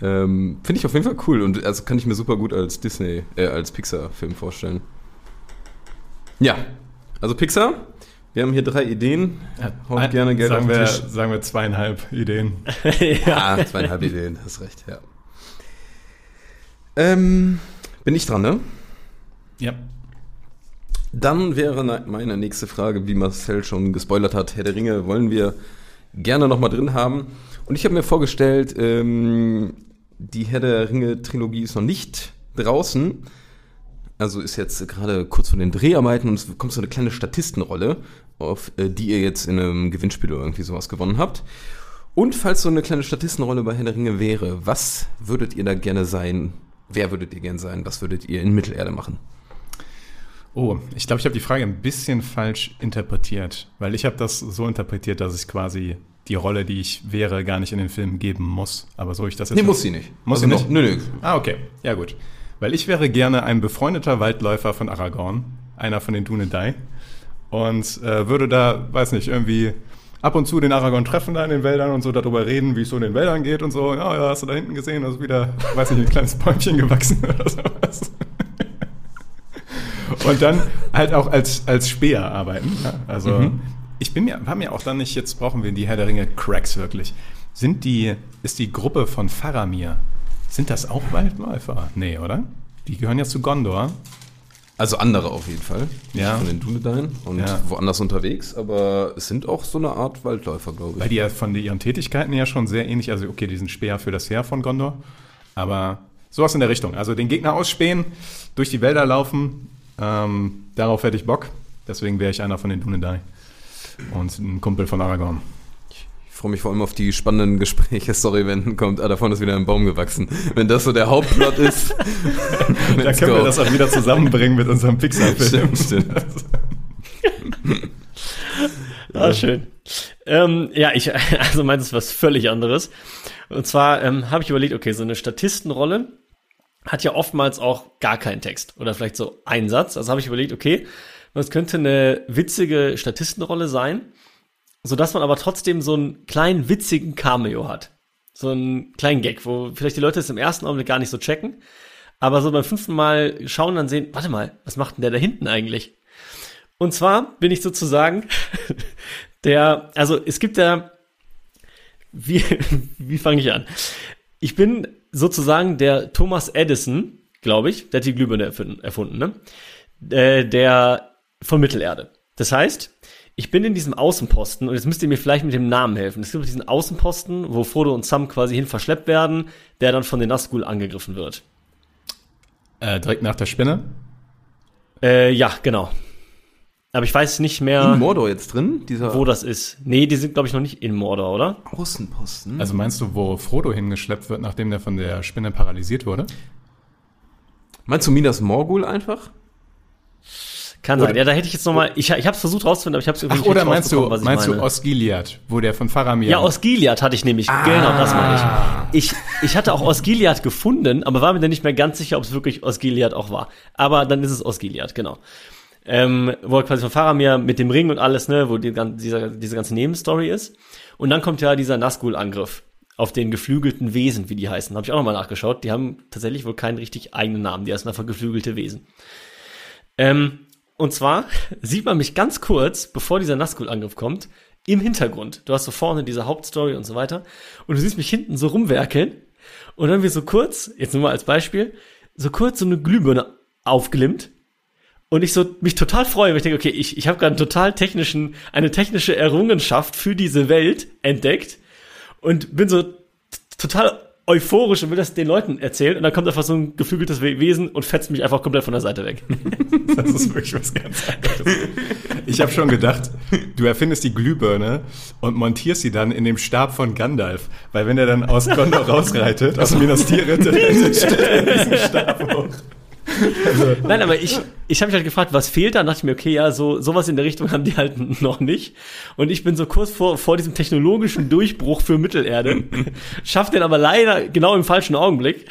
Speaker 6: Ähm, Finde ich auf jeden Fall cool und also kann ich mir super gut als Disney, äh, als Pixar-Film vorstellen. Ja, also Pixar, wir haben hier drei Ideen. Haut
Speaker 1: ein-
Speaker 6: gerne Geld
Speaker 1: sagen
Speaker 6: auf
Speaker 1: wir. Sagen wir zweieinhalb Ideen. (laughs)
Speaker 6: Ja, Ah, zweieinhalb Ideen, hast recht, ja. Ähm, bin ich dran, ne?
Speaker 1: Ja.
Speaker 6: Dann wäre ne- meine nächste Frage, wie Marcel schon gespoilert hat, Herr der Ringe wollen wir gerne nochmal drin haben. Und ich habe mir vorgestellt, ähm, die Herr der Ringe-Trilogie ist noch nicht draußen. Also ist jetzt gerade kurz vor den Dreharbeiten und es kommt so eine kleine Statistenrolle, auf äh, die ihr jetzt in einem Gewinnspiel oder irgendwie sowas gewonnen habt. Und falls so eine kleine Statistenrolle bei Herr der Ringe wäre, was würdet ihr da gerne sein? Wer würdet ihr gerne sein? Was würdet ihr in Mittelerde machen?
Speaker 1: Oh, ich glaube, ich habe die Frage ein bisschen falsch interpretiert, weil ich habe das so interpretiert, dass ich quasi die Rolle, die ich wäre, gar nicht in den Film geben muss. Aber so ich das jetzt.
Speaker 6: Nee, muss sie nicht.
Speaker 1: Muss
Speaker 6: Also
Speaker 1: sie nicht?
Speaker 6: Nö, nö.
Speaker 1: Ah, okay. Ja, gut. Weil ich wäre gerne ein befreundeter Waldläufer von Aragorn, einer von den Dunedai. Und äh, würde da, weiß nicht, irgendwie ab und zu den Aragorn treffen da in den Wäldern und so darüber reden, wie es so in den Wäldern geht und so. Ja, ja, hast du da hinten gesehen, da ist wieder, weiß nicht, ein kleines Bäumchen gewachsen (laughs) oder sowas. Und dann halt auch als, als Speer arbeiten. Ja? Also ich bin mir, war mir auch dann nicht, jetzt brauchen wir die Herr der Ringe Cracks wirklich. Sind die, ist die Gruppe von Faramir, sind das auch Waldläufer? Nee, oder? Die gehören ja zu Gondor.
Speaker 6: Also andere auf jeden Fall.
Speaker 1: Ja.
Speaker 6: Von den Dunedain und
Speaker 1: Ja.
Speaker 6: woanders unterwegs, aber es sind auch so eine Art Waldläufer, glaube
Speaker 1: Weil
Speaker 6: ich.
Speaker 1: die ja von ihren Tätigkeiten ja schon sehr ähnlich, also okay, die sind Speer für das Heer von Gondor, aber sowas in der Richtung. Also den Gegner ausspähen, durch die Wälder laufen, ähm, darauf hätte ich Bock. Deswegen wäre ich einer von den Dunedai. Und ein Kumpel von Aragorn.
Speaker 6: Ich freue mich vor allem auf die spannenden Gespräche. (laughs) Sorry, wenn kommt, ah, da vorne ist wieder ein Baum gewachsen. Wenn das so der Hauptplot ist. (laughs) (laughs)
Speaker 1: Da können
Speaker 6: go.
Speaker 1: wir das auch wieder zusammenbringen mit unserem Pixar-Film.
Speaker 6: Stimmt, stimmt.
Speaker 5: Ah, schön. Ähm, ja, ich, also meins ist was völlig anderes. Und zwar ähm, habe ich überlegt, okay, so eine Statistenrolle hat ja oftmals auch gar keinen Text oder vielleicht so einen Satz. Also habe ich überlegt, okay, was könnte eine witzige Statistenrolle sein, so dass man aber trotzdem so einen kleinen witzigen Cameo hat. So einen kleinen Gag, wo vielleicht die Leute es im ersten Augenblick gar nicht so checken, aber so beim fünften Mal schauen dann sehen, warte mal, was macht denn der da hinten eigentlich? Und zwar bin ich sozusagen (laughs) der, also es gibt ja, wie, (laughs) wie fange ich an? Ich bin sozusagen der Thomas Edison, glaube ich, der hat die Glühbirne erfunden, erfunden ne? Äh, der von Mittelerde. Das heißt, ich bin in diesem Außenposten und jetzt müsst ihr mir vielleicht mit dem Namen helfen. Es gibt diesen Außenposten, wo Frodo und Sam quasi hin verschleppt werden, der dann von den Nazgul angegriffen wird.
Speaker 1: Äh, direkt nach der Spinne.
Speaker 5: Äh, ja, genau. Aber ich weiß nicht mehr,
Speaker 6: In Mordor jetzt drin? Dieser
Speaker 5: wo das ist. Nee, die sind, glaube ich, noch nicht in Mordor, oder?
Speaker 6: Außenposten?
Speaker 1: Also meinst du, wo Frodo hingeschleppt wird, nachdem der von der Spinne paralysiert wurde?
Speaker 6: Meinst du Minas Morgul einfach?
Speaker 5: Kann
Speaker 1: Oder-
Speaker 5: sein. Ja, da hätte ich jetzt noch mal. Ich, ich habe es versucht rauszufinden, aber ich habe es irgendwie
Speaker 1: Ach, oder meinst du,
Speaker 5: was
Speaker 1: meinst du
Speaker 5: meine.
Speaker 1: Osgiliath, wo der von Faramir...
Speaker 5: Ja, Osgiliath hatte ich nämlich. Genau, das meine ich. ich. Ich hatte auch Osgiliath gefunden, aber war mir dann nicht mehr ganz sicher, ob es wirklich Osgiliath auch war. Aber dann ist es Osgiliath, genau. Ähm, wo er quasi von Faramir mit dem Ring und alles, ne, wo die, dieser, diese ganze Nebenstory ist. Und dann kommt ja dieser Nazgul-Angriff auf den geflügelten Wesen, wie die heißen. Habe ich auch nochmal nachgeschaut. Die haben tatsächlich wohl keinen richtig eigenen Namen. Die heißen einfach geflügelte Wesen. Ähm, und zwar sieht man mich ganz kurz, bevor dieser Nazgul-Angriff kommt, im Hintergrund. Du hast so vorne diese Hauptstory und so weiter. Und du siehst mich hinten so rumwerkeln. Und dann wird so kurz, jetzt nur mal als Beispiel, so kurz so eine Glühbirne aufglimmt. Und ich so mich total freue, weil ich denke, okay, ich, ich habe gerade total technischen, eine technische Errungenschaft für diese Welt entdeckt und bin so total euphorisch und will das den Leuten erzählen und dann kommt einfach so ein geflügeltes We- Wesen und fetzt mich einfach komplett von der Seite weg. (laughs)
Speaker 1: Das ist wirklich was ganz anderes. Ich habe schon gedacht, du erfindest die Glühbirne und montierst sie dann in dem Stab von Gandalf. Weil wenn er dann aus Gondor (laughs) rausreitet, aus Minas Tirith, dann (laughs) stellt er diesen Stab hoch. (laughs)
Speaker 5: Nein, aber ich, ich habe mich halt gefragt, was fehlt da? Und dachte ich mir, okay, ja, so sowas in der Richtung haben die halt (laughs) noch nicht. Und ich bin so kurz vor, vor diesem technologischen Durchbruch für Mittelerde, (laughs) schaff den aber leider genau im falschen Augenblick.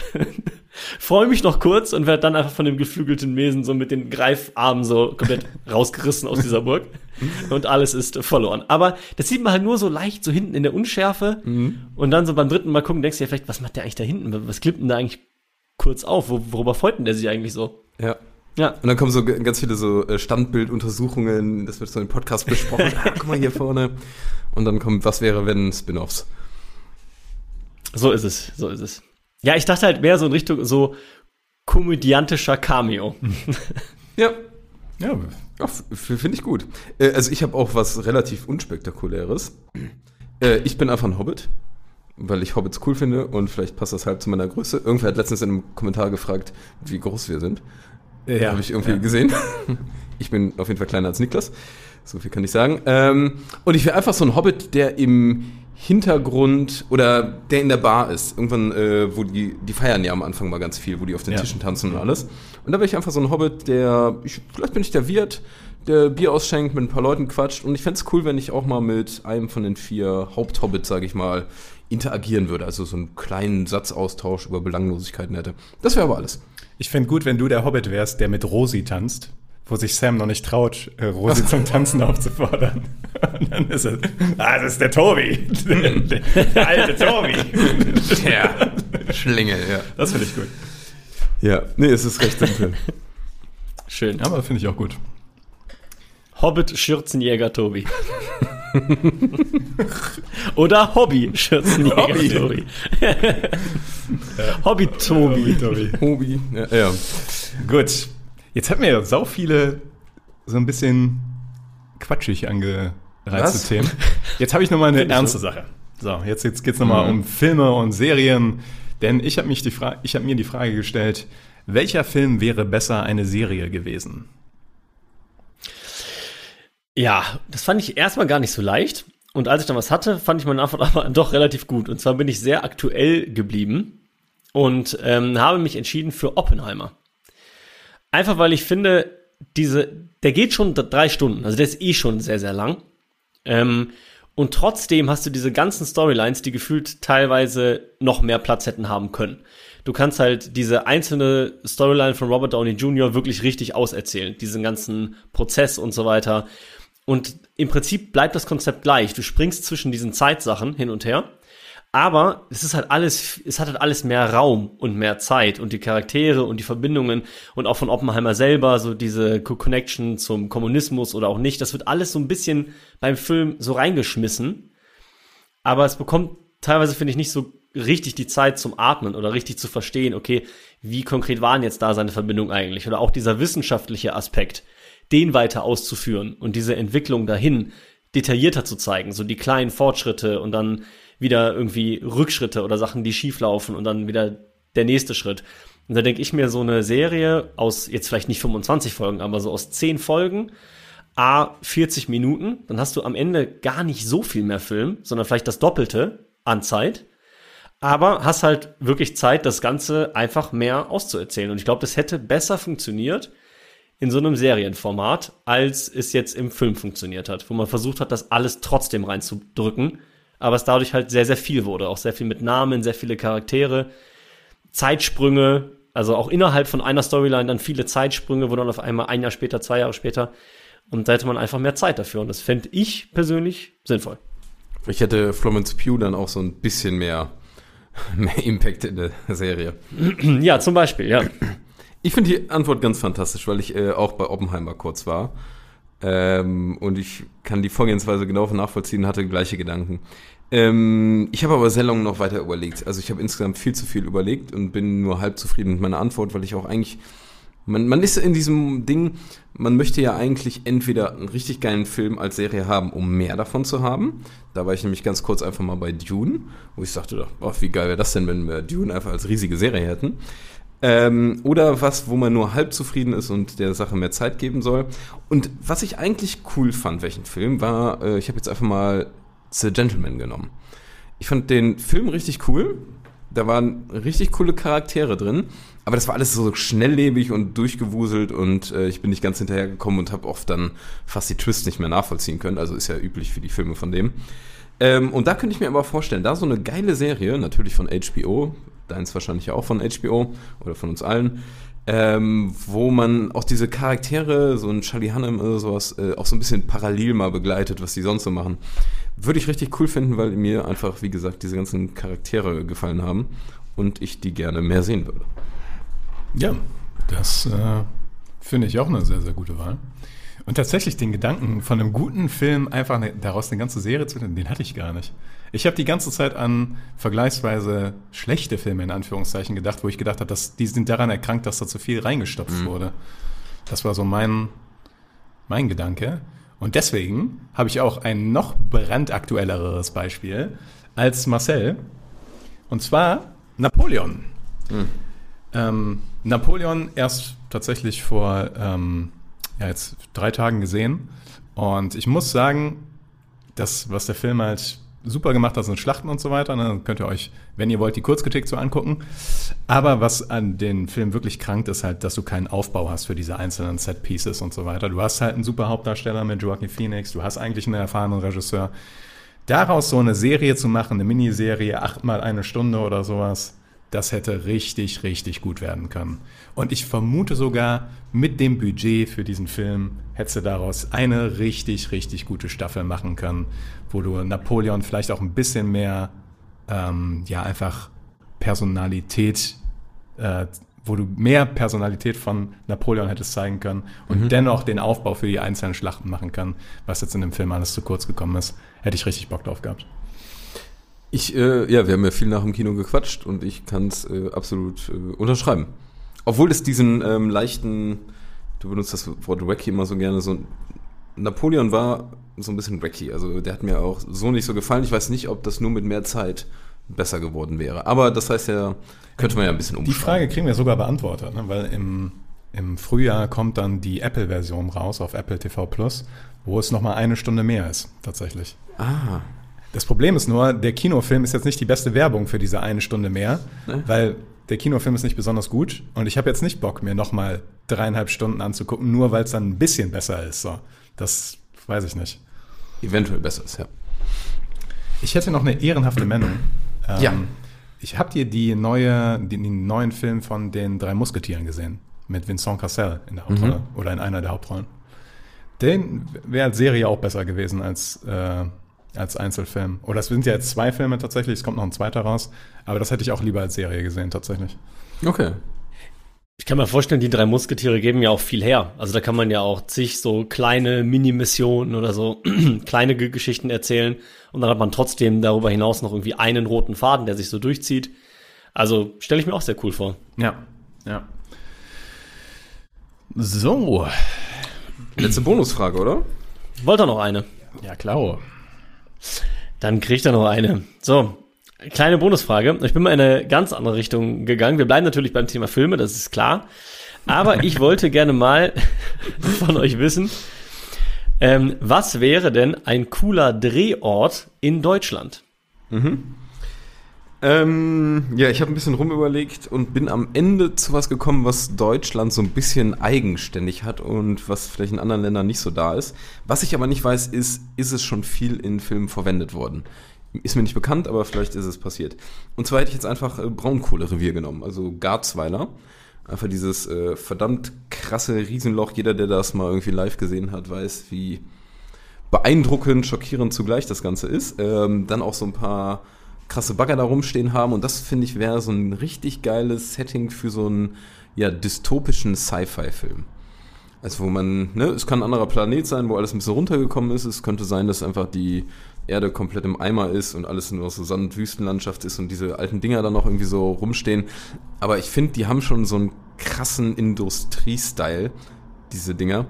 Speaker 5: Freue mich noch kurz und werde dann einfach von dem geflügelten Wesen so mit den Greifarmen so komplett rausgerissen aus dieser Burg. Und alles ist verloren. Aber das sieht man halt nur so leicht so hinten in der Unschärfe. Und dann so beim dritten Mal gucken, denkst du ja vielleicht, was macht der eigentlich da hinten? Was klippt denn da eigentlich kurz auf? Wo, worüber freut denn der sich eigentlich so?
Speaker 6: Ja.
Speaker 5: Ja.
Speaker 6: Und dann kommen so ganz viele so äh, Standbilduntersuchungen, das wird so im Podcast besprochen. (laughs) ah, guck mal hier vorne. Und dann kommt, was wäre, wenn Spin-offs.
Speaker 5: So ist es, so ist es. Ja, ich dachte halt mehr so in Richtung so komödiantischer Cameo. (laughs)
Speaker 6: Ja,
Speaker 1: Ja,
Speaker 6: ja finde ich gut. Äh, also ich habe auch was relativ unspektakuläres. Äh, ich bin einfach ein Hobbit, weil ich Hobbits cool finde und vielleicht passt das halt zu meiner Größe. Irgendwer hat letztens in einem Kommentar gefragt, wie groß wir sind.
Speaker 1: ja.
Speaker 6: Habe ich irgendwie gesehen. (laughs) Ich bin auf jeden Fall kleiner als Niklas. So viel kann ich sagen. Ähm, und ich wäre einfach so ein Hobbit, der im Hintergrund oder der in der Bar ist. Irgendwann, äh, wo die, die feiern ja am Anfang mal ganz viel, wo die auf den
Speaker 1: Ja.
Speaker 6: Tischen tanzen und alles. Und da wäre ich einfach so ein Hobbit, der, ich, vielleicht bin ich der Wirt, der Bier ausschenkt, mit ein paar Leuten quatscht. Und ich fände es cool, wenn ich auch mal mit einem von den vier Haupthobbits, sage ich mal, interagieren würde. Also so einen kleinen Satzaustausch über Belanglosigkeiten hätte. Das wäre aber alles.
Speaker 1: Ich fände gut, wenn du der Hobbit wärst, der mit Rosi tanzt, wo sich Sam noch nicht traut, äh, Rosi zum Tanzen (laughs) aufzufordern. (laughs) Und dann ist es, ah, das ist der Tobi. (laughs) Der, der alte Tobi.
Speaker 6: Ja, Schlingel, ja.
Speaker 1: Das finde ich gut.
Speaker 6: Ja, nee, es ist recht simpel.
Speaker 5: Schön.
Speaker 1: Aber finde ich auch gut.
Speaker 5: Hobbit Schürzenjäger Tobi. (laughs) Oder Hobby Schürzenjäger (laughs)
Speaker 6: Hobby.
Speaker 5: Tobi. Hobby Tobi.
Speaker 1: Tobi.
Speaker 6: Hobi. Ja, ja.
Speaker 1: Gut. Jetzt hatten wir ja sau viele so ein bisschen quatschig angereizte
Speaker 6: Was?
Speaker 1: Themen. Jetzt habe ich nochmal eine ernste
Speaker 5: so.
Speaker 1: Sache. So, jetzt, jetzt geht es nochmal um Filme und Serien. Denn ich habe mich die Fra ich habe mir die Frage gestellt, welcher Film wäre besser eine Serie gewesen?
Speaker 5: Ja, das fand ich erstmal gar nicht so leicht. Und als ich dann was hatte, fand ich meine Antwort (laughs) aber doch relativ gut. Und zwar bin ich sehr aktuell geblieben und ähm, habe mich entschieden für Oppenheimer. Einfach weil ich finde, diese, der geht schon drei Stunden, also der ist eh schon sehr, sehr lang. Ähm, und trotzdem hast du diese ganzen Storylines, die gefühlt teilweise noch mehr Platz hätten haben können. Du kannst halt diese einzelne Storyline von Robert Downey Jr. wirklich richtig auserzählen, diesen ganzen Prozess und so weiter. Und im Prinzip bleibt das Konzept gleich. Du springst zwischen diesen Zeitsachen hin und her. Aber es ist halt alles, es hat halt alles mehr Raum und mehr Zeit und die Charaktere und die Verbindungen und auch von Oppenheimer selber, so diese Co- Connection zum Kommunismus oder auch nicht, das wird alles so ein bisschen beim Film so reingeschmissen. Aber es bekommt teilweise, finde ich, nicht so richtig die Zeit zum Atmen oder richtig zu verstehen, okay, wie konkret waren jetzt da seine Verbindungen eigentlich? Oder auch dieser wissenschaftliche Aspekt, den weiter auszuführen und diese Entwicklung dahin detaillierter zu zeigen, so die kleinen Fortschritte und dann wieder irgendwie Rückschritte oder Sachen, die schieflaufen und dann wieder der nächste Schritt. Und da denke ich mir so eine Serie aus jetzt vielleicht nicht 25 Folgen, aber so aus 10 Folgen, A, 40 Minuten, dann hast du am Ende gar nicht so viel mehr Film, sondern vielleicht das Doppelte an Zeit. Aber hast halt wirklich Zeit, das Ganze einfach mehr auszuerzählen. Und ich glaube, das hätte besser funktioniert in so einem Serienformat, als es jetzt im Film funktioniert hat, wo man versucht hat, das alles trotzdem reinzudrücken, aber es dadurch halt sehr, sehr viel wurde. Auch sehr viel mit Namen, sehr viele Charaktere, Zeitsprünge, also auch innerhalb von einer Storyline dann viele Zeitsprünge, wo dann auf einmal ein Jahr später, zwei Jahre später, und da hätte man einfach mehr Zeit dafür. Und das fände ich persönlich sinnvoll.
Speaker 6: Ich hätte Florence Pugh dann auch so ein bisschen mehr, (laughs) mehr Impact in der Serie.
Speaker 5: Ja, zum Beispiel, ja.
Speaker 6: Ich finde die Antwort ganz fantastisch, weil ich äh, auch bei Oppenheimer kurz war. Ähm, und ich kann die Vorgehensweise genau nachvollziehen, hatte gleiche Gedanken. Ähm, ich habe aber sehr lange noch weiter überlegt. Also ich habe insgesamt viel zu viel überlegt und bin nur halb zufrieden mit meiner Antwort, weil ich auch eigentlich Man, man ist in diesem Ding, man möchte ja eigentlich entweder einen richtig geilen Film als Serie haben, um mehr davon zu haben. Da war ich nämlich ganz kurz einfach mal bei Dune, wo ich sagte, oh, wie geil wäre das denn, wenn wir Dune einfach als riesige Serie hätten. Ähm, oder was, wo man nur halb zufrieden ist und der Sache mehr Zeit geben soll. Und was ich eigentlich cool fand, welchen Film, war, äh, ich habe jetzt einfach mal The Gentleman genommen. Ich fand den Film richtig cool. Da waren richtig coole Charaktere drin. Aber das war alles so schnelllebig und durchgewuselt und äh, ich bin nicht ganz hinterhergekommen und habe oft dann fast die Twists nicht mehr nachvollziehen können. Also ist ja üblich für die Filme von dem. Ähm, und da könnte ich mir aber vorstellen, da so eine geile Serie, natürlich von HBO, deins wahrscheinlich auch von HBO oder von uns allen, ähm, wo man auch diese Charaktere, so ein Charlie Hunnam oder sowas, äh, auch so ein bisschen parallel mal begleitet, was die sonst so machen. Würde ich richtig cool finden, weil mir einfach, wie gesagt, diese ganzen Charaktere gefallen haben und ich die gerne mehr sehen würde.
Speaker 1: Ja, das äh, finde ich auch eine sehr, sehr gute Wahl. Und tatsächlich den Gedanken von einem guten Film einfach eine, daraus eine ganze Serie zu finden, den hatte ich gar nicht. Ich habe die ganze Zeit an vergleichsweise schlechte Filme in Anführungszeichen gedacht, wo ich gedacht habe, dass die sind daran erkrankt, dass da zu viel reingestopft mhm. wurde. Das war so mein, mein Gedanke. Und deswegen habe ich auch ein noch brandaktuelleres Beispiel als Marcel. Und zwar Napoleon. Mhm. Ähm, Napoleon erst tatsächlich vor ähm, ja, jetzt drei Tagen gesehen. Und ich muss sagen, das, was der Film halt super gemacht hat, sind Schlachten und so weiter. Ne? Dann könnt ihr euch, wenn ihr wollt, die Kurzkritik so angucken. Aber was an den Film wirklich krankt, ist halt, dass du keinen Aufbau hast für diese einzelnen Set-Pieces und so weiter. Du hast halt einen super Hauptdarsteller mit Joaquin Phoenix, du hast eigentlich einen erfahrenen Regisseur. Daraus so eine Serie zu machen, eine Miniserie, achtmal eine Stunde oder sowas, das hätte richtig, richtig gut werden können. Und ich vermute sogar, mit dem Budget für diesen Film hättest du daraus eine richtig, richtig gute Staffel machen können, wo du Napoleon vielleicht auch ein bisschen mehr, ähm, ja, einfach Personalität, äh, wo du mehr Personalität von Napoleon hättest zeigen können und mhm. dennoch den Aufbau für die einzelnen Schlachten machen können, was jetzt in dem Film alles zu kurz gekommen ist. Hätte ich richtig Bock drauf gehabt.
Speaker 6: Ich, äh, ja, wir haben ja viel nach dem Kino gequatscht und ich kann es äh, absolut äh, unterschreiben. Obwohl es diesen ähm, leichten, du benutzt das Wort wacky immer so gerne, so Napoleon war so ein bisschen wacky. Also der hat mir auch so nicht so gefallen. Ich weiß nicht, ob das nur mit mehr Zeit besser geworden wäre. Aber das heißt ja, könnte man ja ein bisschen
Speaker 1: umschauen. Die Frage kriegen wir sogar beantwortet, ne? weil im, im Frühjahr kommt dann die Apple-Version raus auf Apple TV Plus, wo es nochmal eine Stunde mehr ist, tatsächlich.
Speaker 6: Ah,
Speaker 1: das Problem ist nur, der Kinofilm ist jetzt nicht die beste Werbung für diese eine Stunde mehr, ne? weil der Kinofilm ist nicht besonders gut und ich habe jetzt nicht Bock, mir nochmal dreieinhalb Stunden anzugucken, nur weil es dann ein bisschen besser ist. So, das weiß ich nicht.
Speaker 6: Eventuell besser ist, ja.
Speaker 1: Ich hätte noch eine ehrenhafte Mendung.
Speaker 6: Ähm, ja.
Speaker 1: Ich habe dir die neue, den, den, neuen Film von den drei Musketieren gesehen mit Vincent Cassel in der Hauptrolle mhm. oder in einer der Hauptrollen. Den wäre als Serie auch besser gewesen als äh, als Einzelfilm. Oder es sind ja jetzt zwei Filme tatsächlich, es kommt noch ein zweiter raus. Aber das hätte ich auch lieber als Serie gesehen, tatsächlich.
Speaker 6: Okay.
Speaker 5: Ich kann mir vorstellen, die drei Musketiere geben ja auch viel her. Also da kann man ja auch zig so kleine Mini-Missionen oder so (clears throat) kleine Geschichten erzählen. Und dann hat man trotzdem darüber hinaus noch irgendwie einen roten Faden, der sich so durchzieht. Also stelle ich mir auch sehr cool vor.
Speaker 1: Ja, ja. So.
Speaker 6: Letzte Bonusfrage, oder?
Speaker 5: Wollt ihr noch eine?
Speaker 1: Ja, klar.
Speaker 5: Dann kriegt er noch eine. So, kleine Bonusfrage. Ich bin mal in eine ganz andere Richtung gegangen. Wir bleiben natürlich beim Thema Filme, das ist klar. Aber ich wollte gerne mal (laughs) von euch wissen, ähm, was wäre denn ein cooler Drehort in Deutschland?
Speaker 6: Mhm. Ähm, ja, ich habe ein bisschen rumüberlegt und bin am Ende zu was gekommen, was Deutschland so ein bisschen eigenständig hat und was vielleicht in anderen Ländern nicht so da ist. Was ich aber nicht weiß, ist, ist es schon viel in Filmen verwendet worden? Ist mir nicht bekannt, aber vielleicht ist es passiert. Und zwar hätte ich jetzt einfach äh, Braunkohlerevier genommen, also Garzweiler. Einfach dieses äh, verdammt krasse Riesenloch. Jeder, der das mal irgendwie live gesehen hat, weiß, wie beeindruckend, schockierend zugleich das Ganze ist. Ähm, dann auch so ein paar krasse Bagger da rumstehen haben. Und das, finde ich, wäre so ein richtig geiles Setting für so einen ja, dystopischen Sci-Fi-Film. Also wo man, ne, es kann ein anderer Planet sein, wo alles ein bisschen runtergekommen ist. Es könnte sein, dass einfach die Erde komplett im Eimer ist und alles nur so Sand- und Wüstenlandschaft ist und diese alten Dinger dann noch irgendwie so rumstehen. Aber ich finde, die haben schon so einen krassen Industriestyle, diese Dinger.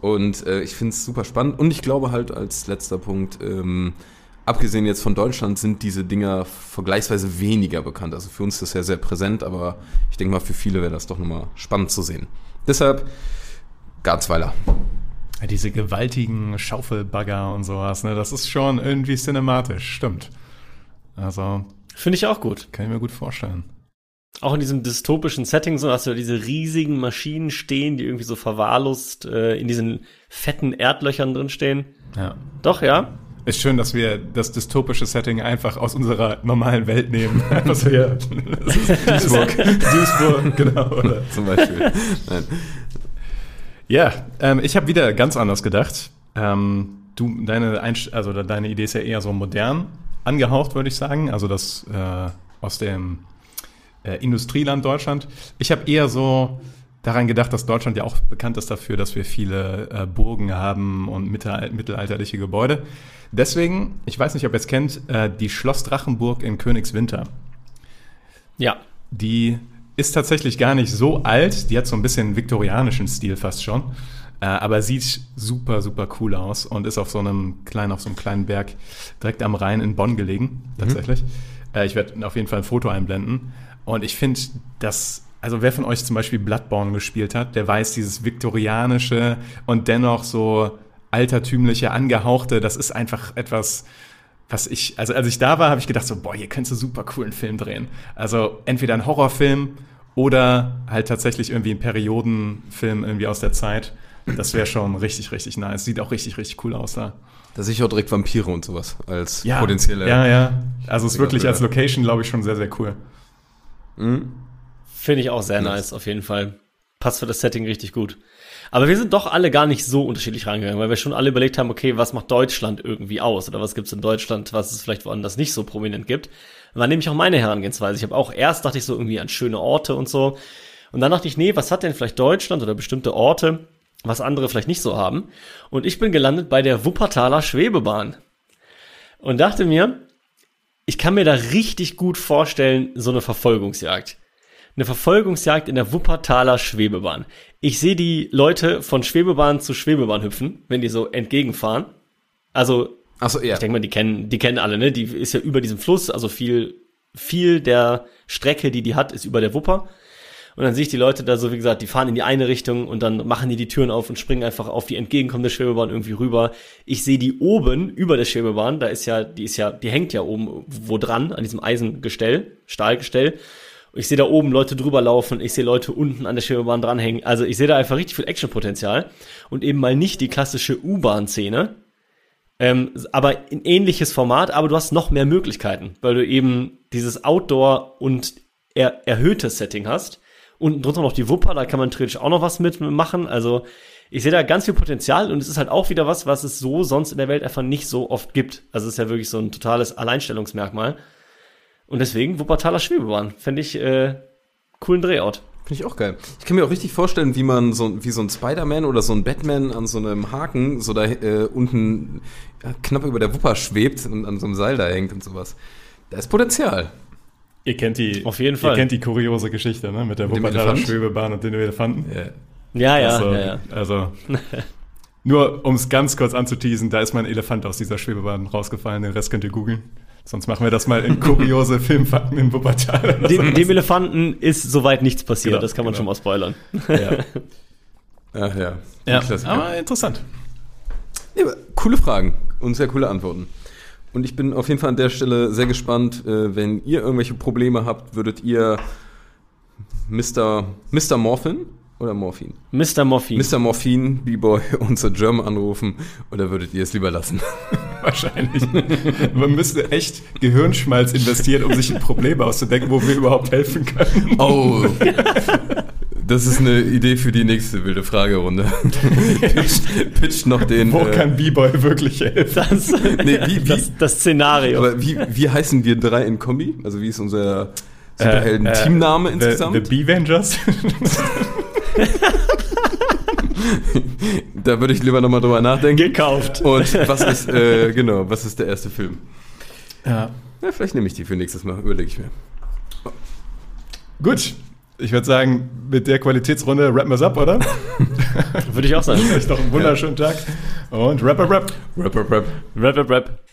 Speaker 6: Und äh, ich finde es super spannend. Und ich glaube halt als letzter Punkt, ähm, abgesehen jetzt von Deutschland, sind diese Dinger vergleichsweise weniger bekannt. Also für uns ist das ja sehr präsent, aber ich denke mal, für viele wäre das doch nochmal spannend zu sehen. Deshalb Garzweiler.
Speaker 1: Ja, diese gewaltigen Schaufelbagger und sowas, ne, das ist schon irgendwie cinematisch, stimmt. Also,
Speaker 5: Finde ich auch gut.
Speaker 1: kann ich mir gut vorstellen.
Speaker 5: Auch in diesem dystopischen Setting, so hast du diese riesigen Maschinen stehen, die irgendwie so verwahrlost äh, in diesen fetten Erdlöchern drin stehen.
Speaker 1: Ja.
Speaker 5: Doch, ja.
Speaker 1: Ist schön, dass wir das dystopische Setting einfach aus unserer normalen Welt nehmen. (laughs) Das ist Duisburg. Duisburg, genau. Oder? (laughs)
Speaker 6: Zum Beispiel. Nein.
Speaker 1: Ja, ähm, ich habe wieder ganz anders gedacht. Ähm, du, deine, Einst also deine Idee ist ja eher so modern angehaucht, würde ich sagen. Also das äh, aus dem äh, Industrieland Deutschland. Ich habe eher so daran gedacht, dass Deutschland ja auch bekannt ist dafür, dass wir viele äh, Burgen haben und mittel mittelalterliche Gebäude. Deswegen, ich weiß nicht, ob ihr es kennt, äh, die Schloss Drachenburg in Königswinter.
Speaker 5: Ja.
Speaker 1: Die ist tatsächlich gar nicht so alt. Die hat so ein bisschen viktorianischen Stil fast schon. Äh, aber sieht super, super cool aus und ist auf so einem kleinen, auf so einem kleinen Berg direkt am Rhein in Bonn gelegen, tatsächlich. Äh, ich werde auf jeden Fall ein Foto einblenden. Und ich finde, dass, also wer von euch zum Beispiel Bloodborne gespielt hat, der weiß, dieses viktorianische und dennoch so altertümliche, angehauchte, das ist einfach etwas, was ich, also als ich da war, habe ich gedacht so, boah, hier könntest du super coolen Film drehen. Also entweder ein Horrorfilm oder halt tatsächlich irgendwie ein Periodenfilm irgendwie aus der Zeit. Das wäre schon richtig, richtig nice. Sieht auch richtig, richtig cool aus da.
Speaker 6: Da sehe ich auch direkt Vampire und sowas als
Speaker 1: Ja,
Speaker 6: potenzielle.
Speaker 1: Ja, ja. Also es ist wirklich als. Location, glaube ich, schon sehr, sehr cool.
Speaker 5: Finde ich auch sehr nice, auf jeden Fall. Passt für das Setting richtig gut. Aber wir sind doch alle gar nicht so unterschiedlich rangegangen, weil wir schon alle überlegt haben, okay, was macht Deutschland irgendwie aus? Oder was gibt's in Deutschland, was es vielleicht woanders nicht so prominent gibt? War nämlich auch meine Herangehensweise. Ich habe auch erst dachte ich so irgendwie an schöne Orte und so. Und dann dachte ich, nee, was hat denn vielleicht Deutschland oder bestimmte Orte, was andere vielleicht nicht so haben? Und ich bin gelandet bei der Wuppertaler Schwebebahn. Und dachte mir, ich kann mir da richtig gut vorstellen, so eine Verfolgungsjagd. Eine Verfolgungsjagd in der Wuppertaler Schwebebahn. Ich sehe die Leute von Schwebebahn zu Schwebebahn hüpfen, wenn die so entgegenfahren. Also,
Speaker 6: Achso, ja.
Speaker 5: ich denke mal, die kennen, die kennen alle, ne? Die ist ja über diesem Fluss, also viel, viel der Strecke, die die hat, ist über der Wupper. Und dann sehe ich die Leute da so, wie gesagt, die fahren in die eine Richtung und dann machen die die Türen auf und springen einfach auf die entgegenkommende Schwebebahn irgendwie rüber. Ich sehe die oben über der Schwebebahn, da ist ja, die ist ja, die hängt ja oben wo dran, an diesem Eisengestell, Stahlgestell. Ich sehe da oben Leute drüber laufen, ich sehe Leute unten an der Schwebebahn dranhängen. Also ich sehe da einfach richtig viel Actionpotenzial und eben mal nicht die klassische U-Bahn-Szene, ähm, aber in ähnliches Format, aber du hast noch mehr Möglichkeiten, weil du eben dieses Outdoor und er erhöhtes Setting hast. Unten drunter noch die Wupper, da kann man theoretisch auch noch was mitmachen. Also ich sehe da ganz viel Potenzial und es ist halt auch wieder was, was es so sonst in der Welt einfach nicht so oft gibt. Also es ist ja wirklich so ein totales Alleinstellungsmerkmal. Und deswegen Wuppertaler Schwebebahn. Fände ich äh, coolen Drehort.
Speaker 6: Finde ich auch geil. Ich kann mir auch richtig vorstellen, wie man so, wie so ein Spider-Man oder so ein Batman an so einem Haken so da äh, unten ja, knapp über der Wupper schwebt und an so einem Seil da hängt und sowas. Da ist Potenzial.
Speaker 1: Ihr kennt die,
Speaker 5: Auf jeden
Speaker 1: Ihr
Speaker 5: Fall.
Speaker 1: kennt die kuriose Geschichte, ne? Mit der
Speaker 6: Mit
Speaker 1: Wuppertaler? Schwebebahn und den Elefanten.
Speaker 6: Ja.
Speaker 5: Ja, ja,
Speaker 1: also,
Speaker 5: ja, ja.
Speaker 1: also (laughs) nur um es ganz kurz anzuteasen, da ist mein Elefant aus dieser Schwebebahn rausgefallen, den Rest könnt ihr googeln. Sonst machen wir das mal in kuriose (laughs) Filmfakten in Wuppertal.
Speaker 5: Dem, dem Elefanten ist soweit nichts passiert,
Speaker 1: Genau,
Speaker 5: das kann man
Speaker 1: genau.
Speaker 5: schon mal spoilern.
Speaker 1: ja. (laughs)
Speaker 6: Ach ja.
Speaker 1: ja. Aber interessant.
Speaker 6: Ja, aber coole Fragen und sehr coole Antworten. Und ich bin auf jeden Fall an der Stelle sehr gespannt, äh, wenn ihr irgendwelche Probleme habt, würdet ihr Mr. Mr. Morphin oder Morphin?
Speaker 5: Mr. Morphin.
Speaker 6: Mr. Morphin, B-Boy (laughs) und Sir Germ anrufen oder würdet ihr es lieber lassen?
Speaker 1: Wahrscheinlich. Man müsste echt Gehirnschmalz investieren, um sich ein Problem auszudenken, wo wir überhaupt helfen können.
Speaker 6: Oh, das ist eine Idee für die nächste wilde Fragerunde. pitcht, pitcht noch den.
Speaker 1: Wo
Speaker 6: äh,
Speaker 1: kann B-Boy wirklich helfen?
Speaker 5: das,
Speaker 6: Nee, wie- wie-
Speaker 5: das, das Szenario.
Speaker 6: aber wie, wie heißen wir drei in Kombi? Also wie ist unser Superhelden-Teamname
Speaker 1: Äh, äh,
Speaker 6: insgesamt?
Speaker 1: The, the B-Vengers? (laughs)
Speaker 6: da würde ich lieber nochmal drüber nachdenken.
Speaker 5: Gekauft.
Speaker 6: Und was ist, äh, genau, was ist der erste Film?
Speaker 1: ja.
Speaker 6: Ja, vielleicht nehme ich die für nächstes Mal, überlege ich mir.
Speaker 1: Gut. Ich würde sagen, mit der Qualitätsrunde rappen wir es ab, oder? (laughs)
Speaker 5: Würde ich auch sagen.
Speaker 1: Ist doch ein wunderschönen Tag. Und rap, rap, rap.
Speaker 6: Rap, rap, rap.
Speaker 5: Rap, rap, rap.